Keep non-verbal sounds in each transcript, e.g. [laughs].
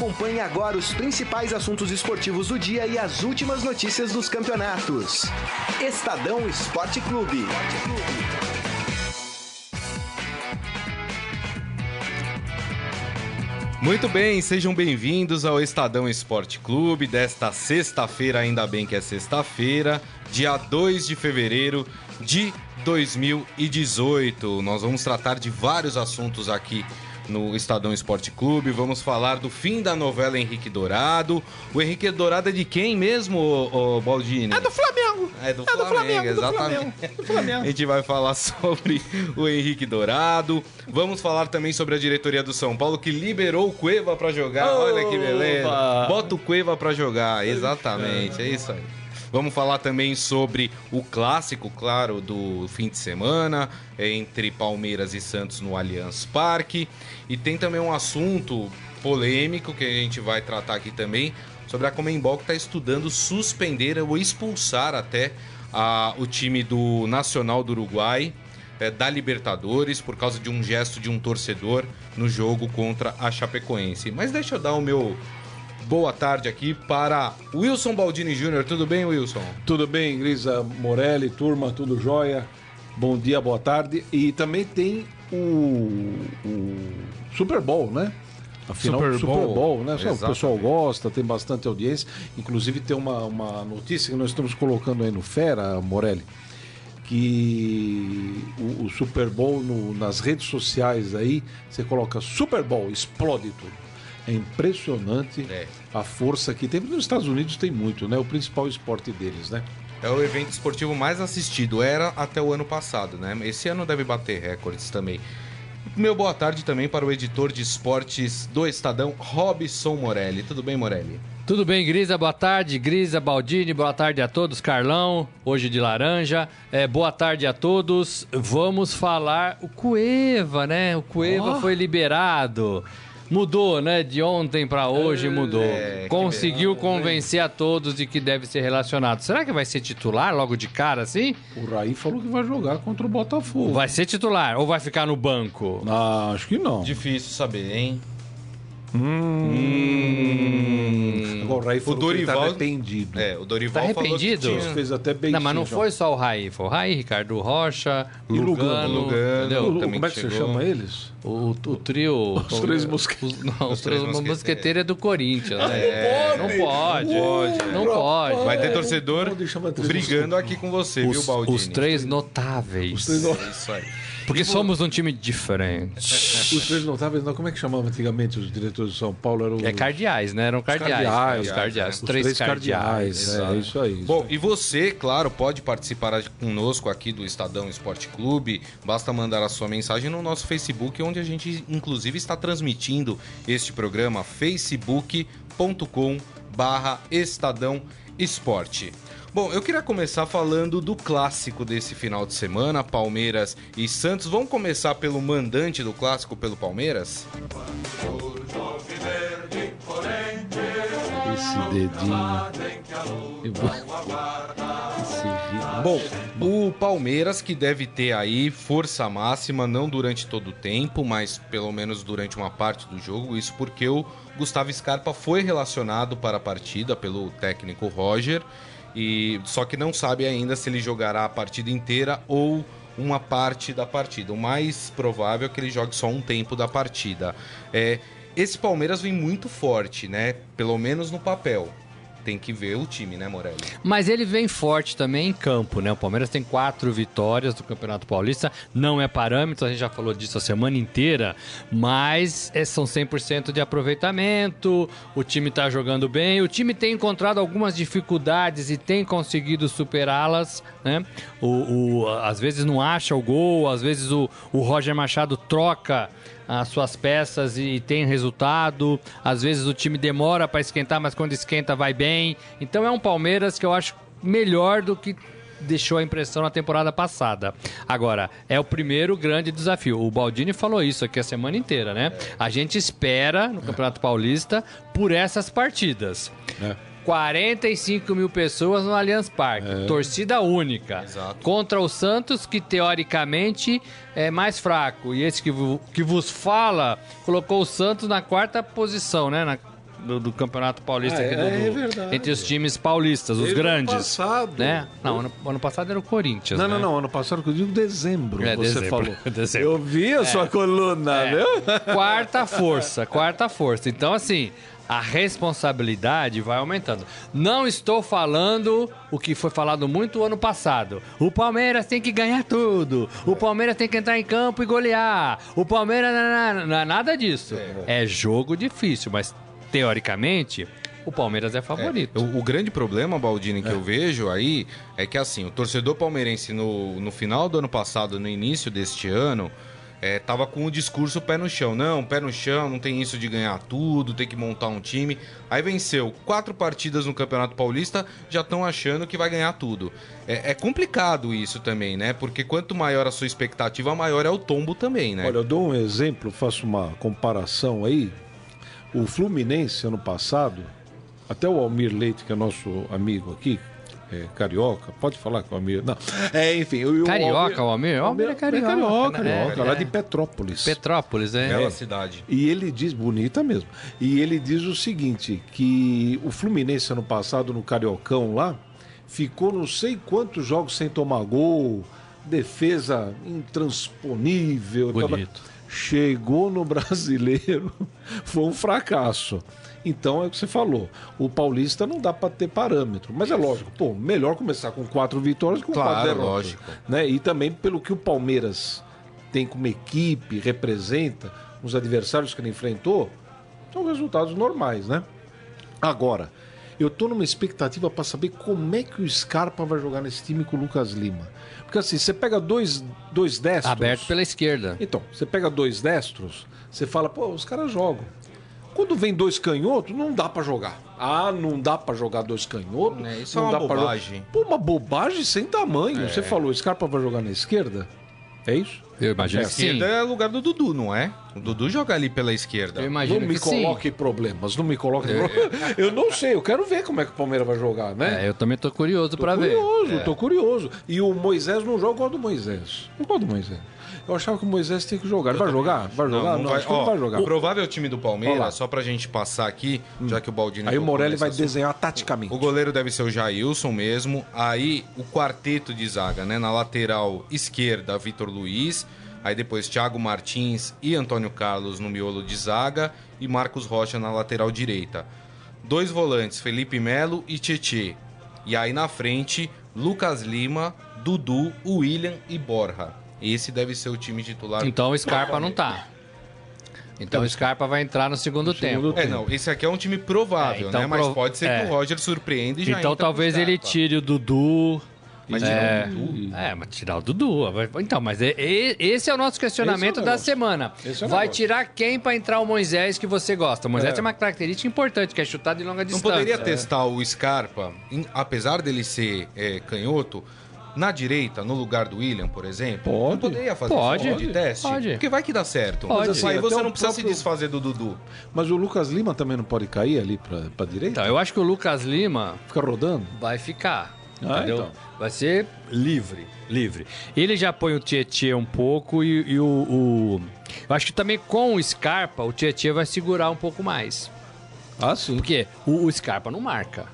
Acompanhe agora os principais assuntos esportivos do dia e as últimas notícias dos campeonatos. Estadão Esporte Clube. Muito bem, sejam bem-vindos ao Estadão Esporte Clube desta sexta-feira, ainda bem que é sexta-feira, dia 2 de fevereiro de 2018. Nós vamos tratar de vários assuntos aqui no Estadão Esporte Clube. Vamos falar do fim da novela Henrique Dourado. O Henrique Dourado é de quem mesmo, ô Baldini? É do Flamengo. É do, é Flamengo, do Flamengo, exatamente. Do Flamengo. Flamengo. A gente vai falar [laughs] sobre o Henrique Dourado. Vamos falar também sobre a diretoria do São Paulo que liberou o Cueva para jogar. Olha que beleza. Bota o Cueva para jogar. Exatamente, é isso aí. Vamos falar também sobre o clássico, claro, do fim de semana entre Palmeiras e Santos no Allianz Parque. E tem também um assunto polêmico que a gente vai tratar aqui também sobre a Comembol que está estudando suspender ou expulsar até a, o time do Nacional do Uruguai é, da Libertadores por causa de um gesto de um torcedor no jogo contra a Chapecoense. Mas deixa eu dar o meu boa tarde aqui para Wilson Baldini Júnior. Tudo bem, Wilson? Tudo bem, Grisa Morelli, turma, tudo jóia. Bom dia, boa tarde. E também tem o, o Super Bowl, né? Afinal, Super Bowl, Super Bowl né? Exatamente. O pessoal gosta, tem bastante audiência. Inclusive, tem uma, uma notícia que nós estamos colocando aí no Fera, Morelli, que o, o Super Bowl no, nas redes sociais aí, você coloca Super Bowl, explode tudo. É impressionante é. A força que tem. Nos Estados Unidos tem muito, né? O principal esporte deles, né? É o evento esportivo mais assistido. Era até o ano passado, né? Esse ano deve bater recordes também. Meu boa tarde também para o editor de esportes do Estadão, Robson Morelli. Tudo bem, Morelli? Tudo bem, Grisa? Boa tarde, Grisa, Baldini, boa tarde a todos, Carlão, hoje de laranja. É, boa tarde a todos. Vamos falar o Cueva, né? O Cueva oh. foi liberado. Mudou, né? De ontem para hoje é, mudou. É, Conseguiu convencer a todos de que deve ser relacionado. Será que vai ser titular logo de cara assim? O Raí falou que vai jogar contra o Botafogo. Vai ser titular ou vai ficar no banco? Ah, acho que não. Difícil saber, hein? Hum. hum. Agora, o Raí falou o Dorival, que tá arrependido. É, o Dorival tá arrependido? Tinha... fez até bem Não, mas não foi só o Raí. Foi o Raí, Ricardo Rocha, e Lugano. Lugano, Lugano como é que você chama eles? O, o trio... [laughs] Os o, três mosqueteiros. Não, os, os três mosqueteiros é do Corinthians. Né? É, não pode. Não pode. Não pode. Vai ter torcedor brigando aqui com você, os, viu, Baldini? Os três notáveis. Os três notáveis. É isso aí. Porque somos um time diferente. [laughs] Os três notáveis, não, como é que chamavam antigamente os diretores de São Paulo? Eram É cardeais, né? Eram cardeais. cardeais, os cardeais. Os, três, três cardeais. cardeais. É, isso aí. Isso Bom, aí. e você, claro, pode participar conosco aqui do Estadão Esporte Clube. Basta mandar a sua mensagem no nosso Facebook, onde a gente, inclusive, está transmitindo este programa, facebook.com barra Estadão Esporte. Bom, eu queria começar falando do clássico desse final de semana, Palmeiras e Santos. Vamos começar pelo mandante do clássico, pelo Palmeiras? Esse dedinho. Bom, o Palmeiras que deve ter aí força máxima, não durante todo o tempo, mas pelo menos durante uma parte do jogo. Isso porque o Gustavo Scarpa foi relacionado para a partida pelo técnico Roger e só que não sabe ainda se ele jogará a partida inteira ou uma parte da partida. O mais provável é que ele jogue só um tempo da partida. É, esse Palmeiras vem muito forte, né? Pelo menos no papel tem que ver o time, né, Morelli? Mas ele vem forte também em campo, né? O Palmeiras tem quatro vitórias do Campeonato Paulista, não é parâmetro, a gente já falou disso a semana inteira, mas é, são 100% de aproveitamento, o time tá jogando bem, o time tem encontrado algumas dificuldades e tem conseguido superá-las, né? O, o, às vezes não acha o gol, às vezes o, o Roger Machado troca as suas peças e tem resultado. Às vezes o time demora para esquentar, mas quando esquenta vai bem. Então é um Palmeiras que eu acho melhor do que deixou a impressão na temporada passada. Agora, é o primeiro grande desafio. O Baldini falou isso aqui a semana inteira, né? A gente espera no Campeonato Paulista por essas partidas. É. 45 mil pessoas no Allianz Parque. É. Torcida única. Exato. Contra o Santos, que teoricamente é mais fraco. E esse que, que vos fala colocou o Santos na quarta posição, né? Na do, do Campeonato Paulista ah, aqui do, é, é verdade. entre os times paulistas, os grandes. Ano passado. Né? Não, ano, ano passado era o Corinthians. Não, né? não, não. Ano passado, eu digo dezembro, é, você dezembro, falou. [laughs] Dezembro. Eu vi a sua é. coluna, é. viu? Quarta força, quarta força. Então, assim, a responsabilidade vai aumentando. Não estou falando o que foi falado muito ano passado. O Palmeiras tem que ganhar tudo. O Palmeiras tem que entrar em campo e golear. O Palmeiras não é nada disso. É jogo difícil, mas teoricamente o Palmeiras é favorito. É, o, o, grande problema, Baldini, que é. eu vejo aí é que assim, o torcedor palmeirense no, no final do ano passado, no início deste ano, é, tava com o discurso pé no chão. Não, pé no chão, não tem isso de ganhar tudo, tem que montar um time. Aí venceu quatro partidas no Campeonato Paulista, já estão achando que vai ganhar tudo. É, é, complicado isso também, né? Porque quanto maior a sua expectativa, maior é o tombo também, né? Olha, eu dou um exemplo, faço uma comparação aí. O Fluminense, ano passado, até o Almir Leite, que é nosso amigo aqui, é, carioca, pode falar com o Almir. Não. É, enfim. O, carioca, o Almir? O Almir é carioca. É carioca, né? carioca é, lá de Petrópolis. Petrópolis, é. Bela cidade. E ele diz, bonita mesmo. E ele diz o seguinte: que o Fluminense ano passado, no Cariocão lá, ficou não sei quantos jogos sem tomar gol, defesa intransponível. Bonito. Chegou no [laughs] brasileiro, foi um fracasso. Então é o que você falou. O Paulista não dá para ter parâmetro. Mas é lógico, pô, melhor começar com quatro vitórias que com claro, quatro derrotas. lógico. Né? E também pelo que o Palmeiras tem como equipe, representa, os adversários que ele enfrentou, são resultados normais, né? Agora, eu tô numa expectativa para saber como é que o Scarpa vai jogar nesse time com o Lucas Lima. Porque assim, você pega dois, dois destros. Aberto pela esquerda. Então, você pega dois destros, você fala, pô, os caras jogam. Quando vem dois canhotos, não dá para jogar. Ah, não dá para jogar dois canhotos? É, isso não é uma dá bobagem. Pô, uma bobagem sem tamanho. É. Você falou, Scarpa vai jogar na esquerda? É isso? Eu imagino é. que sim. esquerda é lugar do Dudu, não é? O Dudu joga ali pela esquerda. Eu imagino não me que coloque sim. problemas, não me coloque é. problemas. [laughs] Eu não sei, eu quero ver como é que o Palmeiras vai jogar, né? É, eu também tô curioso para ver. Tô curioso, é. tô curioso. E o Moisés não joga, eu gosto do Moisés. Eu gosto do Moisés. Eu achava que o Moisés tem que jogar. vai jogar? Vai jogar? Não, não, vai, ó, vai jogar. O provável time do Palmeiras, só pra gente passar aqui, hum. já que o Baldini... Aí o Morelli vai assunto. desenhar taticamente. O goleiro deve ser o Jailson mesmo. Aí o quarteto de zaga, né? Na lateral esquerda, Vitor Luiz. Aí depois Thiago Martins e Antônio Carlos no miolo de zaga. E Marcos Rocha na lateral direita. Dois volantes, Felipe Melo e Tietê. E aí na frente, Lucas Lima, Dudu, William e Borja. Esse deve ser o time titular. Então o Scarpa não tá. Então o Scarpa vai entrar no segundo, no tempo. segundo tempo. É, não, esse aqui é um time provável, é, então, né? Mas pode ser é. que o Roger surpreenda e já Então talvez ele tire o Dudu. Mas é, tirar o Dudu? É, mas tirar o Dudu. Então, mas é, é, esse é o nosso questionamento é o da semana. É vai tirar quem para entrar o Moisés que você gosta? O Moisés é. tem uma característica importante, que é chutar de longa distância. Não poderia testar o Scarpa, apesar dele ser canhoto, na direita, no lugar do William, por exemplo, pode. não poderia fazer pode. esse tipo de teste? Pode. Porque vai que dá certo. Pode. Mas assim, aí você não precisa próprio... se desfazer do Dudu. Mas o Lucas Lima também não pode cair ali pra, pra direita? Então, eu acho que o Lucas Lima... Fica rodando? Vai ficar. Ah, entendeu? Então. Vai ser livre, livre. Ele já põe o Tietchan um pouco e, e o, o, Eu acho que também com o Scarpa, o Tietchan vai segurar um pouco mais. Ah, sim. Porque o, o Scarpa não marca.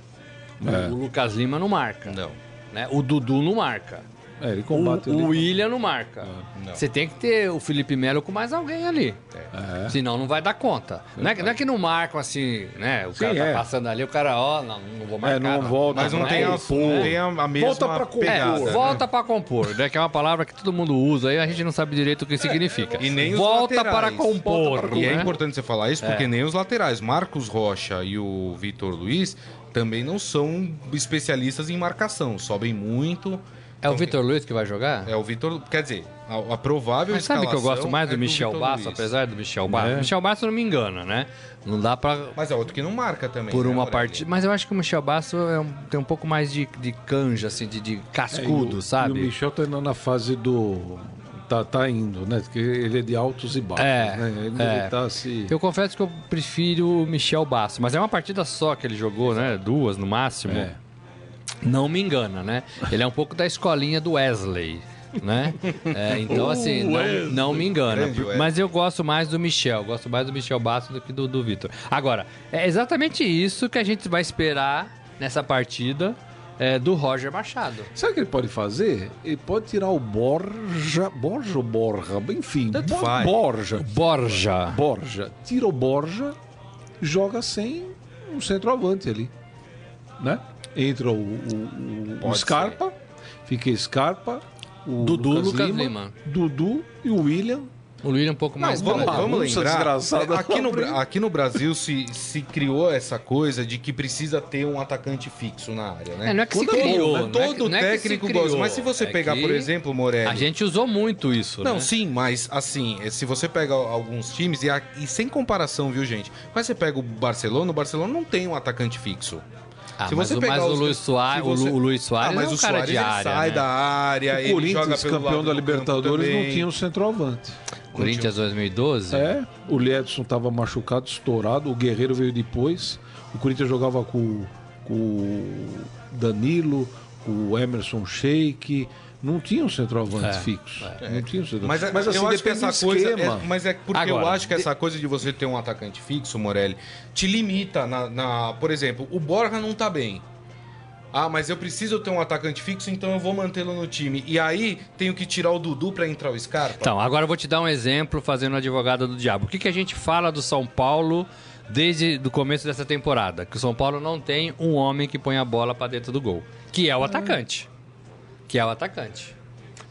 É. O Lucas Lima não marca. Não. Né? O Dudu não marca. É, ele combate. O, o William não marca. É. Você tem que ter o Felipe Melo com mais alguém ali. É. Senão não vai dar conta. Não é, não é, que não marcam assim, né? O Sim, cara tá é. passando ali, o cara, ó, não, não vou marcar. É, não, não. volta. Mas não, não tem, a, não tem a, mesma volta pra compor. pegada. Né? Volta pra compor, né? Que é uma palavra que todo mundo usa e a gente não sabe direito o que significa. E nem volta para compor. Para e é importante você falar isso porque nem os laterais, Marcos Rocha e o Vitor Luiz, também não são especialistas em marcação. Sobem muito é o Vitor Luiz que vai jogar? É o Vitor, quer dizer, a, a provável Mas sabe que eu gosto mais do é Michel do Basso, apesar do Michel Basso? É. Michel Basso não me engana, né? Não dá pra... Mas é outro que não marca também, Por né, uma partida... Mas eu acho que o Michel Basso é um, tem um pouco mais de, de canja, assim, de, de cascudo, é, o, sabe? E o Michel tá indo na fase do... Tá, tá indo, né? Porque ele é de altos e baixos, é, né? Ele, é. ele tá se... Eu confesso que eu prefiro o Michel Basso, mas é uma partida só que ele jogou, Exato. né? Duas no máximo. É. Não me engana, né? Ele é um pouco da escolinha do Wesley. né? É, então, assim, não, não me engana. Mas eu gosto mais do Michel. Gosto mais do Michel Bastos do que do, do Vitor. Agora, é exatamente isso que a gente vai esperar nessa partida é, do Roger Machado. Sabe o que ele pode fazer? Ele pode tirar o Borja. Borja ou Borja? Enfim, Bo faz. Borja. Borja. Borja. Tira o Borja, joga sem um centroavante ali. Né? Entra o, o, o Scarpa, ser. fica Scarpa, o Dudu, Lucas, Lucas Lima, Lima, Dudu e o William o William é um pouco mais... Não, vamos, vamos lembrar, aqui no, [laughs] aqui no Brasil se, se criou essa coisa de que precisa ter um atacante fixo na área, né? É, não é que se criou, né? Todo é, técnico gosta. Mas se você é pegar, por exemplo, Morelli... A gente usou muito isso, Não, né? sim, mas assim, se você pega alguns times, e, e sem comparação, viu, gente? Mas você pega o Barcelona, o Barcelona não tem um atacante fixo. Ah, se você mas, pegar mas os... o Luiz Soares, você... o Luiz Soares ah, mas é um o cara Soares de área, sai né? da área, o Corinthians, campeão da Libertadores, não tinha um centroavante. Corinthians 2012? É, o Ledson estava machucado, estourado, o Guerreiro veio depois. O Corinthians jogava com, com o Danilo, com o Emerson Sheik. Não tinha um centroavante é, fixo. É. Não tinha um centroavante. Mas, mas assim, eu acho que essa coisa. É, mas é porque Agora, eu acho que essa coisa de você ter um atacante fixo, Morelli, te limita na. na por exemplo, o Borja não tá bem. Ah, mas eu preciso ter um atacante fixo, então eu vou mantê-lo no time. E aí tenho que tirar o Dudu para entrar o Scarpa? Então, agora eu vou te dar um exemplo fazendo advogada do diabo. O que, que a gente fala do São Paulo desde o começo dessa temporada? Que o São Paulo não tem um homem que põe a bola para dentro do gol, que é o atacante. Que é o atacante.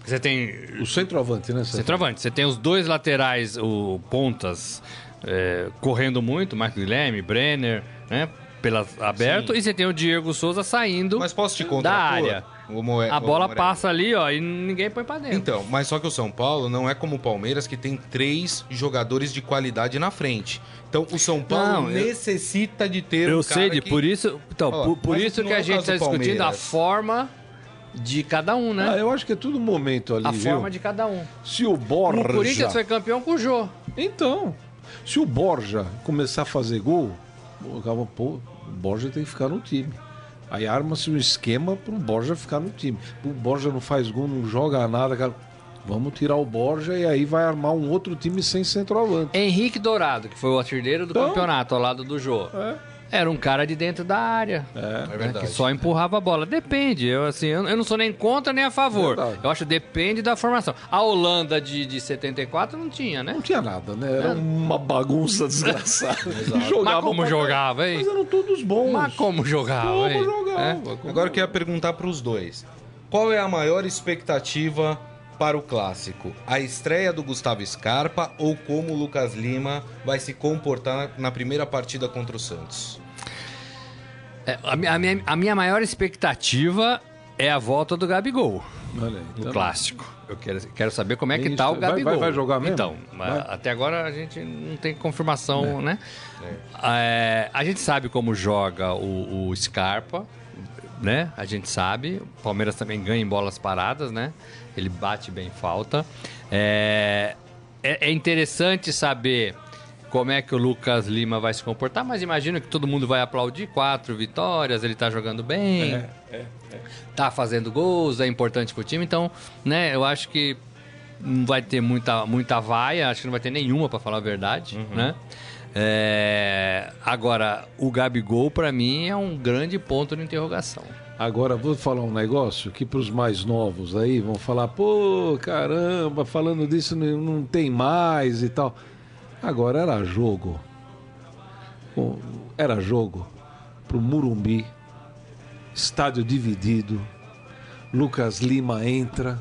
Você tem. O centroavante, né? Centroavante. Você tem os dois laterais, o pontas, é, correndo muito, Marco Guilherme, Brenner, né? Pela aberto Sim. e você tem o Diego Souza saindo mas posso te da área. Moe... a bola passa ali, ó, e ninguém põe pra dentro. Então, mas só que o São Paulo não é como o Palmeiras, que tem três jogadores de qualidade na frente. Então, o São Paulo não, necessita de ter eu um sei, de, que... por isso, então, ó, por, por isso que a gente está discutindo a forma de cada um, né? Ah, eu acho que é tudo momento ali, A viu? forma de cada um. Se o Borja... O Corinthians foi campeão com o Jô. Então, se o Borja começar a fazer gol, pô, Borja tem que ficar no time. Aí arma-se um esquema para o Borja ficar no time. O Borja não faz gol, não joga nada, cara. Vamos tirar o Borja e aí vai armar um outro time sem centroavante. Henrique Dourado, que foi o artilheiro do então, campeonato ao lado do Jô. É. Era um cara de dentro da área. É, é né, verdade. Que só empurrava a bola. Depende. Eu, assim, eu, eu não sou nem contra nem a favor. É eu acho que depende da formação. A Holanda de, de 74 não tinha, né? Não tinha nada, né? Era é. uma bagunça desgraçada. [laughs] Mas como jogava, hein? Mas eram todos bons. Mas como jogava, como hein? Jogava, é? Agora eu queria perguntar para os dois. Qual é a maior expectativa para o clássico? A estreia do Gustavo Scarpa ou como o Lucas Lima vai se comportar na primeira partida contra o Santos? É, a, minha, a minha maior expectativa é a volta do Gabigol Olha aí, no tá clássico. Eu quero, quero saber como é que Isso, tá o Gabigol. Vai, vai jogar mesmo? Então, até agora a gente não tem confirmação, é. né? É. É, a gente sabe como joga o, o Scarpa, né? A gente sabe. O Palmeiras também ganha em bolas paradas, né? Ele bate bem falta. É, é, é interessante saber como é que o Lucas Lima vai se comportar, mas imagino que todo mundo vai aplaudir quatro vitórias, ele tá jogando bem, é, é, é. tá fazendo gols, é importante pro time, então, né, eu acho que não vai ter muita, muita vaia, acho que não vai ter nenhuma, para falar a verdade, uhum. né? É... Agora, o Gabigol, para mim, é um grande ponto de interrogação. Agora, vou falar um negócio que para os mais novos aí vão falar: pô, caramba, falando disso não, não tem mais e tal. Agora era jogo. Era jogo pro Murumbi. Estádio dividido. Lucas Lima entra.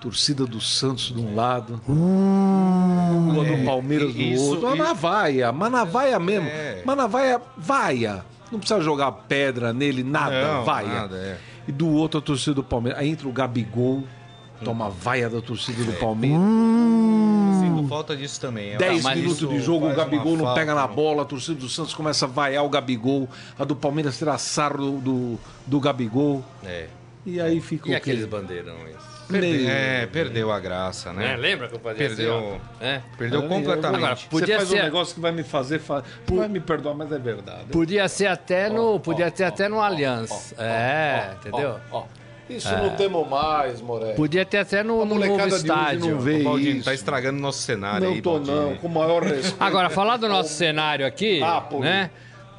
Torcida do Santos de um lado. É, do Palmeiras do isso, outro. Isso. Manavaia, Manavaia mesmo. É. Manavaia, vaia. Não precisa jogar pedra nele, nada, Não, vaia. Nada, é. E do outro a torcida do Palmeiras. Aí entra o Gabigol, toma vaia da torcida do é. Palmeiras. Sinto falta disso também. 10 minutos de jogo, o Gabigol não pega na bola, a torcida do Santos começa a vaiar o Gabigol, a do Palmeiras tira sarro do, do, do Gabigol. É. E aí fica E aqueles bandeirões? Perdeu, é, perdeu a graça, né? É, lembra que eu fazia Perdeu, assim, é. perdeu completamente. Agora, podia Você faz ser... um negócio que vai me fazer, fa... Por... vai me perdoar, mas é verdade. Podia ser até no, oh, podia oh, ser até no Allianz. é, entendeu? Isso é. não temos mais, Moré. Podia ter até no, no novo estádio. Não vê Baldini, isso. tá estragando o nosso cenário não aí, tô Baldini. não, com o maior respeito. Agora, falar do nosso cenário aqui, ah, né?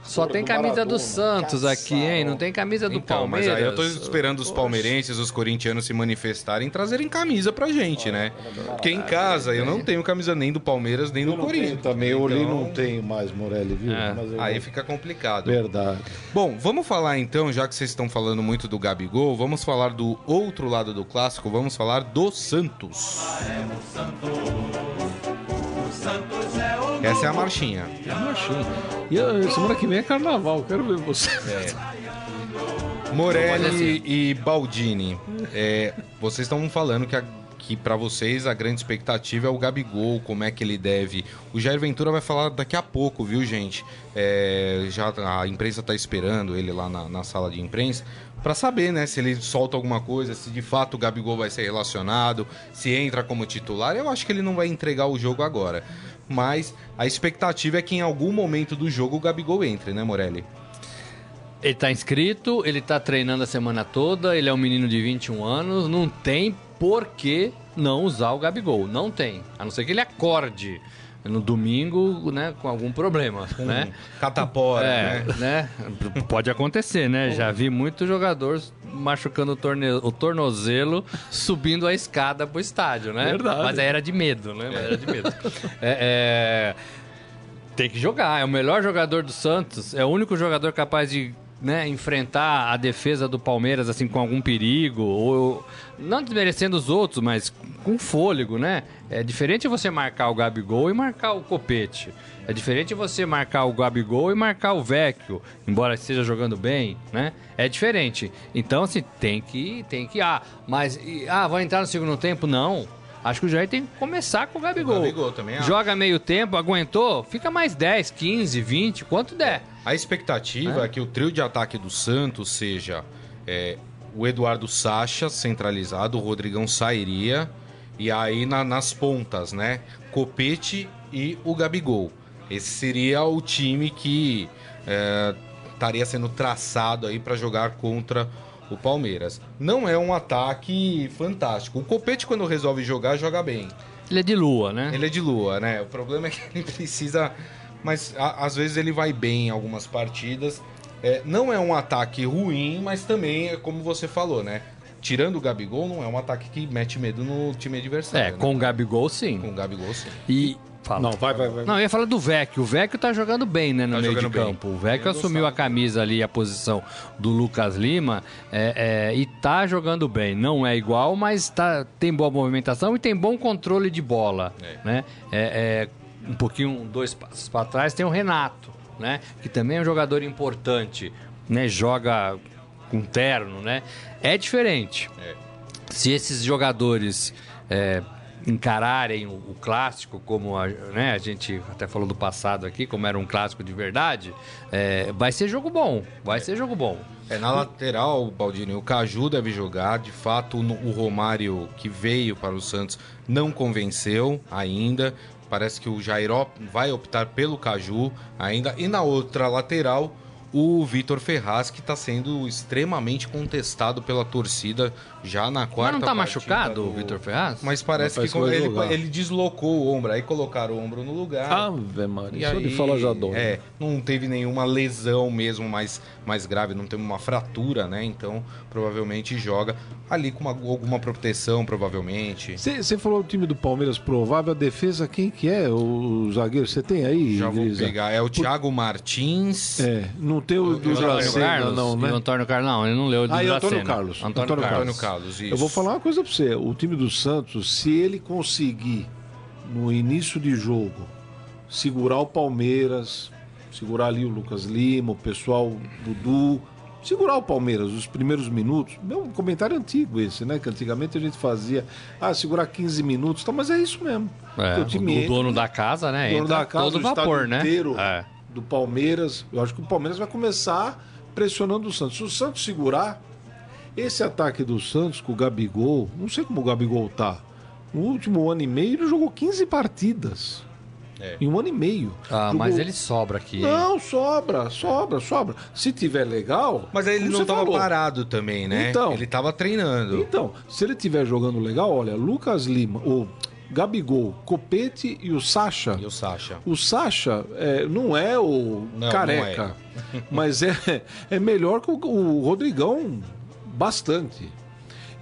Só tem camisa do Santos aqui, hein? Não tem camisa do então, Palmeiras. Mas aí eu tô esperando os palmeirenses, os corintianos se manifestarem e trazerem camisa pra gente, né? Porque em casa eu não tenho camisa nem do Palmeiras, nem do Corinthians. Também, eu então... não tenho mais, Morelli, viu? É. Aí fica complicado. Verdade. Bom, vamos falar então, já que vocês estão falando muito do Gabigol, vamos falar do outro lado do clássico, vamos falar do Santos. Essa é a marchinha. É a marchinha. E a, semana que vem é carnaval, quero ver você. É. [laughs] Morelli assim. e Baldini, é, vocês estão falando que, que para vocês a grande expectativa é o Gabigol, como é que ele deve. O Jair Ventura vai falar daqui a pouco, viu, gente? É, já a imprensa está esperando ele lá na, na sala de imprensa para saber, né, se ele solta alguma coisa, se de fato o Gabigol vai ser relacionado, se entra como titular. Eu acho que ele não vai entregar o jogo agora mas a expectativa é que em algum momento do jogo o Gabigol entre, né, Morelli? Ele tá inscrito, ele tá treinando a semana toda, ele é um menino de 21 anos, não tem por que não usar o Gabigol, não tem. A não ser que ele acorde no domingo, né, com algum problema, né? Catapora, é, né? né? Pode acontecer, né? Já vi muitos jogadores machucando o, torne... o tornozelo subindo a escada pro estádio, né? Verdade. Mas aí era de medo, né? Mas era de medo. [laughs] é, é... Tem que jogar, é o melhor jogador do Santos, é o único jogador capaz de né, enfrentar a defesa do Palmeiras assim com algum perigo, ou não desmerecendo os outros, mas com fôlego, né? É diferente você marcar o Gabigol e marcar o Copete. É diferente você marcar o Gabigol e marcar o Vecchio, embora esteja jogando bem, né? É diferente. Então, assim, tem que, tem que, ah, mas, ah, vai entrar no segundo tempo? Não. Acho que o Jair tem que começar com o Gabigol. O Gabigol também acho. Joga meio tempo, aguentou, fica mais 10, 15, 20, quanto der. A expectativa é, é que o trio de ataque do Santos seja é, o Eduardo Sacha centralizado, o Rodrigão sairia, e aí na, nas pontas, né? Copete e o Gabigol. Esse seria o time que é, estaria sendo traçado aí para jogar contra o Palmeiras. Não é um ataque fantástico. O Copete, quando resolve jogar, joga bem. Ele é de lua, né? Ele é de lua, né? O problema é que ele [laughs] precisa mas a, às vezes ele vai bem em algumas partidas. É, não é um ataque ruim, mas também é como você falou, né? Tirando o Gabigol, não é um ataque que mete medo no time adversário. É, né? com o Gabigol sim. Com o Gabigol sim. E Fala. Não, vai, vai, vai. Não, eu ia falar do Vecchio. O Vecchio tá jogando bem, né, no tá meio de campo. Bem. O Vecchio assumiu a camisa ali, a posição do Lucas Lima é, é, e tá jogando bem. Não é igual, mas tá, tem boa movimentação e tem bom controle de bola, é. né? É, é um pouquinho, dois passos para trás, tem o Renato, né? Que também é um jogador importante, né? Joga com terno, né? É diferente. É. Se esses jogadores é, encararem o, o, clássico como a, né, a gente até falou do passado aqui, como era um clássico de verdade, é, vai ser jogo bom. Vai ser jogo bom. É, na lateral, Baldini, o Caju deve jogar. De fato, o Romário que veio para o Santos não convenceu ainda. Parece que o Jair vai optar pelo Caju ainda. E na outra lateral, o Vitor Ferraz, que está sendo extremamente contestado pela torcida já na quarta Mas não tá machucado do... o Vitor Ferraz? Mas parece que ele, ele, deslocou o ombro, aí colocaram o ombro no lugar. Ave Maria, isso aí, de falar já dói. É, não teve nenhuma lesão mesmo mais, mais grave, não teve uma fratura, né? Então, provavelmente joga ali com uma, alguma proteção, provavelmente. Você falou do time do Palmeiras provável, a defesa quem que é? O zagueiro, você tem aí? Já vou pegar, é o Thiago Por... Martins. É, não tem o do Dracena, não, né? E o Antônio Carlos, não, ele não leu o do Ah, e Antônio Carlos. Antônio, Antônio Carlos. Antônio Carlos, isso. Eu vou falar uma coisa para você, o time do Santos, se ele conseguir no início de jogo segurar o Palmeiras, segurar ali o Lucas Lima, o pessoal Dudu, segurar o Palmeiras os primeiros minutos. Meu um comentário antigo esse, né? Que antigamente a gente fazia, ah, segurar 15 minutos, tá, mas é isso mesmo. É, o, time o entra, dono da casa, né? O dono da casa, todo o vapor, né? inteiro é. do Palmeiras. Eu acho que o Palmeiras vai começar pressionando o Santos. Se o Santos segurar, esse ataque do Santos com o Gabigol, não sei como o Gabigol tá. No último ano e meio ele jogou 15 partidas. É. Em um ano e meio. Ah, jogou... mas ele sobra aqui. Hein? Não, sobra, sobra, sobra. Se tiver legal. Mas aí ele não estava parado também, né? Então, ele estava treinando. Então, se ele estiver jogando legal, olha, Lucas Lima, o Gabigol, Copete e o Sacha. E o Sacha. O Sacha é, não é o não, careca, não é. mas é, é melhor que o, o Rodrigão bastante.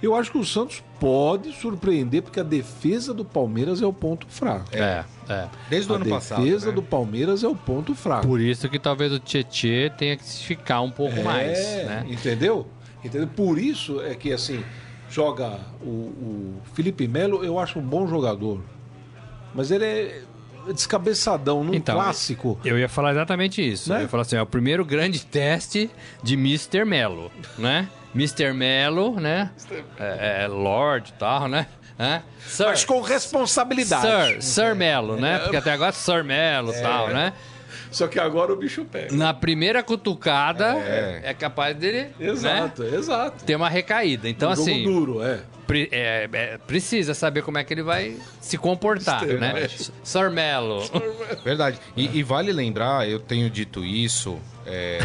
Eu acho que o Santos pode surpreender, porque a defesa do Palmeiras é o ponto fraco. É, é. Desde o ano passado. A defesa né? do Palmeiras é o ponto fraco. Por isso que talvez o Tietê tenha que ficar um pouco é, mais. Né? Entendeu? Entendeu? Por isso é que assim, joga o, o Felipe Melo, eu acho um bom jogador. Mas ele é descabeçadão num então, clássico. Eu ia falar exatamente isso. Né? Eu ia falar assim, é o primeiro grande teste de Mr. Melo, né? Mr. Melo, né? É, é Lord e tal, né? É? Sir, Mas com responsabilidade. Sir, Sir Melo, né? Porque até agora é Sir Melo e é. tal, né? Só que agora o bicho pega. Na primeira cutucada, é, é capaz dele. Né, exato, né, exato. Ter uma recaída. Então, um assim. duro, é. Pre é, é. Precisa saber como é que ele vai se comportar, né? Sir Melo. Verdade. E, e, vale lembrar, eu tenho dito isso é,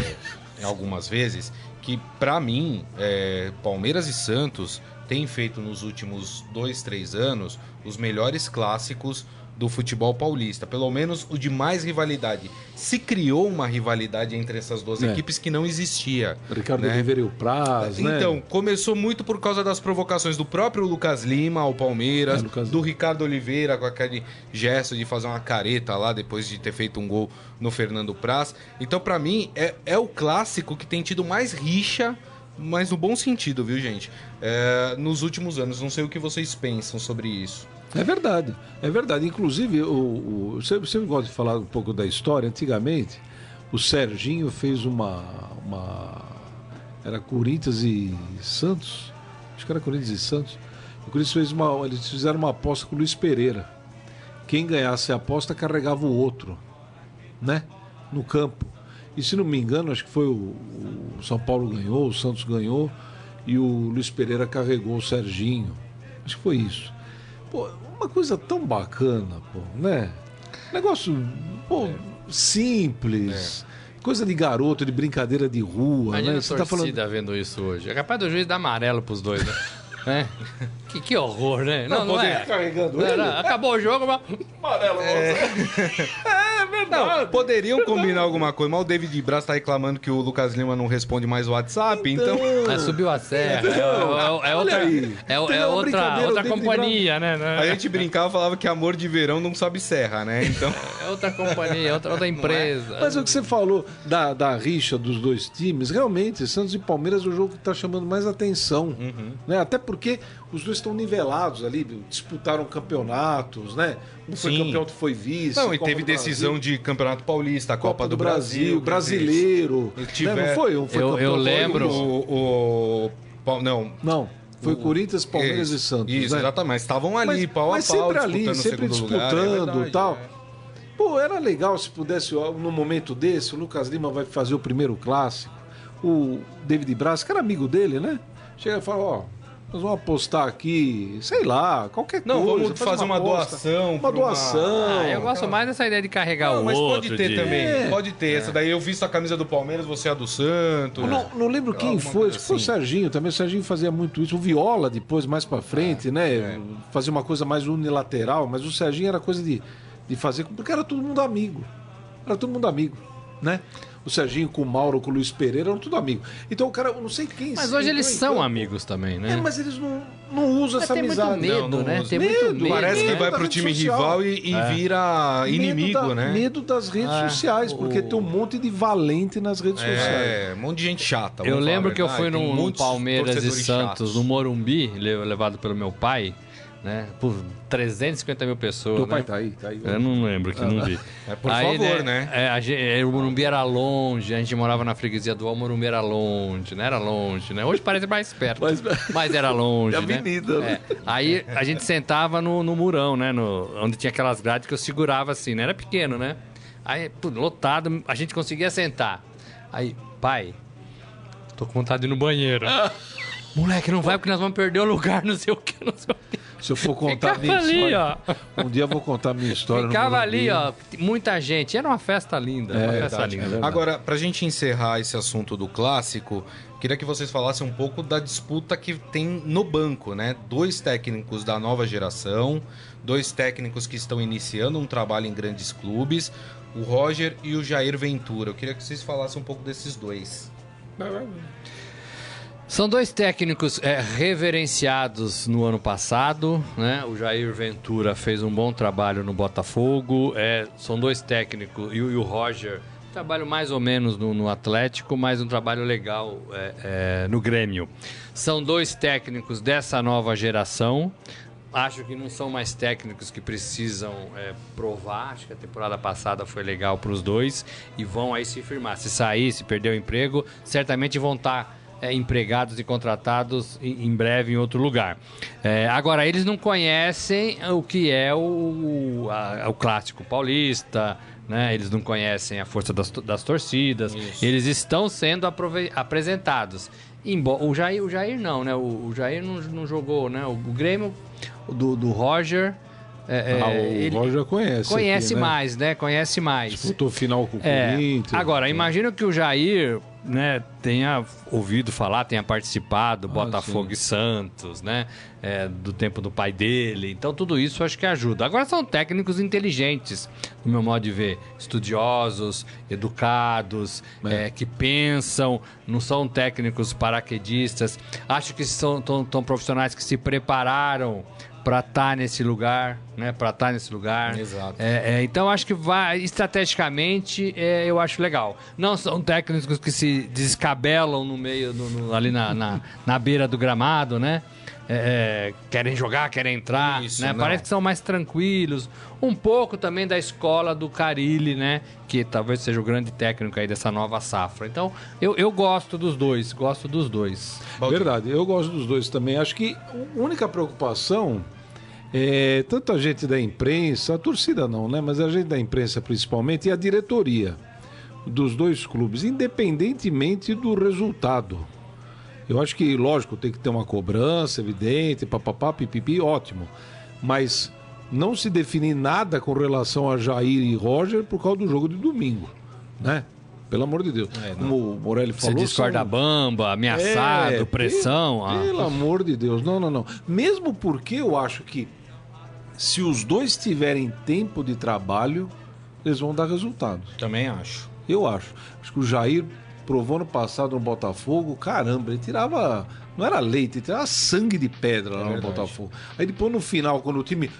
algumas vezes que para mim, é, Palmeiras e Santos têm feito nos últimos dois, três anos os melhores clássicos do futebol paulista, pelo menos o de mais rivalidade. Se criou uma rivalidade entre essas duas é. equipes que não existia. Ricardo né? Oliveira e o Praz, né? Então, começou muito por causa das provocações do próprio Lucas Lima ao Palmeiras, é, Lucas... do Ricardo Oliveira com aquele gesto de fazer uma careta lá depois de ter feito um gol no Fernando Praz. Então, para mim, é, é o clássico que tem tido mais rixa mas no bom sentido, viu, gente? É, nos últimos anos. Não sei o que vocês pensam sobre isso. É verdade, é verdade. Inclusive, o, o, gosta de falar um pouco da história. Antigamente, o Serginho fez uma, uma. Era Corinthians e Santos. Acho que era Corinthians e Santos. O Corinthians fez uma. Eles fizeram uma aposta com o Luiz Pereira. Quem ganhasse a aposta carregava o outro, né? No campo. E se não me engano, acho que foi o, o São Paulo ganhou, o Santos ganhou e o Luiz Pereira carregou o Serginho. Acho que foi isso. Pô, uma coisa tão bacana, pô, né? Negócio, pô, simples. É. Coisa de garoto, de brincadeira de rua, Imagina né? Você tá falando vendo isso hoje. É capaz do juiz dar amarelo pros dois, né? [laughs] é. Que, que horror, né? Não, não, não é. Carregando não, não, acabou o jogo, mas... [laughs] Amarelo, é... [laughs] é verdade. Não, poderiam verdade. combinar alguma coisa, mas o David Braz tá reclamando que o Lucas Lima não responde mais o WhatsApp, então... então... É, subiu a serra. Então, é, é, é outra, é, é outra, outra companhia, né? A gente brincava falava que amor de verão não sobe serra, né? Então... É outra companhia, outra, outra empresa. Mas o que você falou da, da rixa dos dois times, realmente, Santos e Palmeiras é o jogo que tá chamando mais atenção. Uhum. Né? Até porque os dois estão nivelados ali, disputaram campeonatos, né? Um foi Sim. campeão, outro foi vice. Não, e teve decisão Brasil. de Campeonato Paulista, a Copa, Copa do, do, Brasil, Brasil brasileiro. Tiver... Né? Não foi? Um foi eu, eu lembro. O, o, Não. Não. Foi o, Corinthians, Palmeiras isso, e Santos. Isso, né? exatamente. Estavam ali, mas, pau mas a pau, sempre ali, sempre disputando e é tal. É. Pô, era legal se pudesse, num momento desse, o Lucas Lima vai fazer o primeiro clássico. O David Braz, que era amigo dele, né? Chega e fala, ó, nós vamos apostar aqui, sei lá, qualquer não, coisa. Não, vamos fazer uma, uma doação. Uma doação. Ah, eu gosto mais dessa ideia de carregar não, o mas outro. Mas pode ter de... também, é. pode ter. É. Essa daí eu visto a camisa do Palmeiras, você é a do Santos. Eu não, não lembro quem foi, assim. foi o Serginho também. O Serginho fazia muito isso. O Viola depois, mais pra frente, é, né? É. Fazia uma coisa mais unilateral, mas o Serginho era coisa de, de fazer, porque era todo mundo amigo. Era todo mundo amigo, né? O Serginho com o Mauro, com o Luiz Pereira, eram tudo amigos. Então, o cara, eu não sei quem... Mas hoje eles são campo. amigos também, né? É, mas eles não, não usam essa tem amizade. Muito medo, não, né? Tem medo, muito medo. Parece que vai pro time social. rival e, e é. vira inimigo, medo da, né? Medo das redes é. sociais, porque o... tem um monte de valente nas redes é, sociais. É, um monte de gente chata. Eu lembro que eu fui no Palmeiras e Santos, chatos. no Morumbi, levado pelo meu pai né? Por 350 mil pessoas. Teu né? pai tá aí, tá aí. Eu não lembro, que ah, não vi. [laughs] É, por aí, favor, né? né? É, gente, é, o Morumbi era longe, a gente morava na freguesia do o Morumbi era longe, né? Era longe, né? Hoje parece mais perto, mas, mas era longe, [laughs] é né? avenida, né? É. Aí a gente sentava no, no murão, né? No, onde tinha aquelas grades que eu segurava assim, né? Era pequeno, né? Aí, pô, lotado, a gente conseguia sentar. Aí, pai, tô com vontade de ir no banheiro. [laughs] Moleque, não vai porque nós vamos perder o lugar, não sei o que, não sei o que. Se eu for [laughs] contar Ficava minha ali, história, ó. Um dia eu vou contar minha história. Ficava ali, ó. Muita gente. Era uma festa linda. É, uma festa verdade, linda. É Agora, pra gente encerrar esse assunto do clássico, queria que vocês falassem um pouco da disputa que tem no banco, né? Dois técnicos da nova geração, dois técnicos que estão iniciando um trabalho em grandes clubes, o Roger e o Jair Ventura. Eu queria que vocês falassem um pouco desses dois. São dois técnicos é, reverenciados no ano passado, né? O Jair Ventura fez um bom trabalho no Botafogo. É, são dois técnicos e, o Roger trabalho mais ou menos no, no Atlético, mas um trabalho legal é, é, no Grêmio. São dois técnicos dessa nova geração. Acho que não são mais técnicos que precisam é, provar. Acho que a temporada passada foi legal para os dois e vão aí se firmar. Se sair, se perder o emprego, certamente vão estar tá, é, empregados e contratados em, breve em outro lugar. É, agora, eles não conhecem o que é o, a, o clássico paulista, né? Eles não conhecem a força das, das torcidas. Isso. Eles estão sendo apresentados. Embora, o, Jair, o Jair não, né? O, o Jair não, não, jogou, né? O, o Grêmio do, do Roger. É, é ah, o Roger conhece. Conhece aqui, né? mais, né? Conhece mais. Disputou final com o é, Corinthians. Agora, imagino que o Jair né, tenha ouvido falar, tenha participado, ah, Botafogo sim. e Santos, né? É, do tempo do pai dele. Então, tudo isso acho que ajuda. Agora são técnicos inteligentes, no meu modo de ver. Estudiosos, educados, é. É, que pensam, não são técnicos paraquedistas. Acho que são tão, tão profissionais que se prepararam para estar tá nesse lugar, né? Para estar tá nesse lugar. Exato. É, é, então acho que vai estrategicamente é, eu acho legal. Não são técnicos que se descabelam no meio, no, no, ali na, na, na, beira do gramado, né? É, é, querem jogar, querem entrar, Isso, né? Parece que são mais tranquilos. Um pouco também da escola do Carilli, né? Que talvez seja o grande técnico aí dessa nova safra. Então, eu, eu gosto dos dois, gosto dos dois. Verdade, eu gosto dos dois também. Acho que a única preocupação é, tanto a gente da imprensa, a torcida não, né? Mas a gente da imprensa principalmente e a diretoria dos dois clubes, independentemente do resultado. Eu acho que, lógico, tem que ter uma cobrança, evidente, papapá, pipipi, ótimo. Mas não se definir nada com relação a Jair e Roger por causa do jogo de domingo, né? Pelo amor de Deus. É, Como o Morelli falou. Você discorda são... bamba, ameaçado, é, pressão. Pelo, ah. pelo amor de Deus. Não, não, não. Mesmo porque eu acho que se os dois tiverem tempo de trabalho, eles vão dar resultado. Também acho. Eu acho. Acho que o Jair provou no passado no Botafogo, caramba, ele tirava. Não era leite, ele tirava sangue de pedra é lá no Botafogo. Aí depois no final, quando o time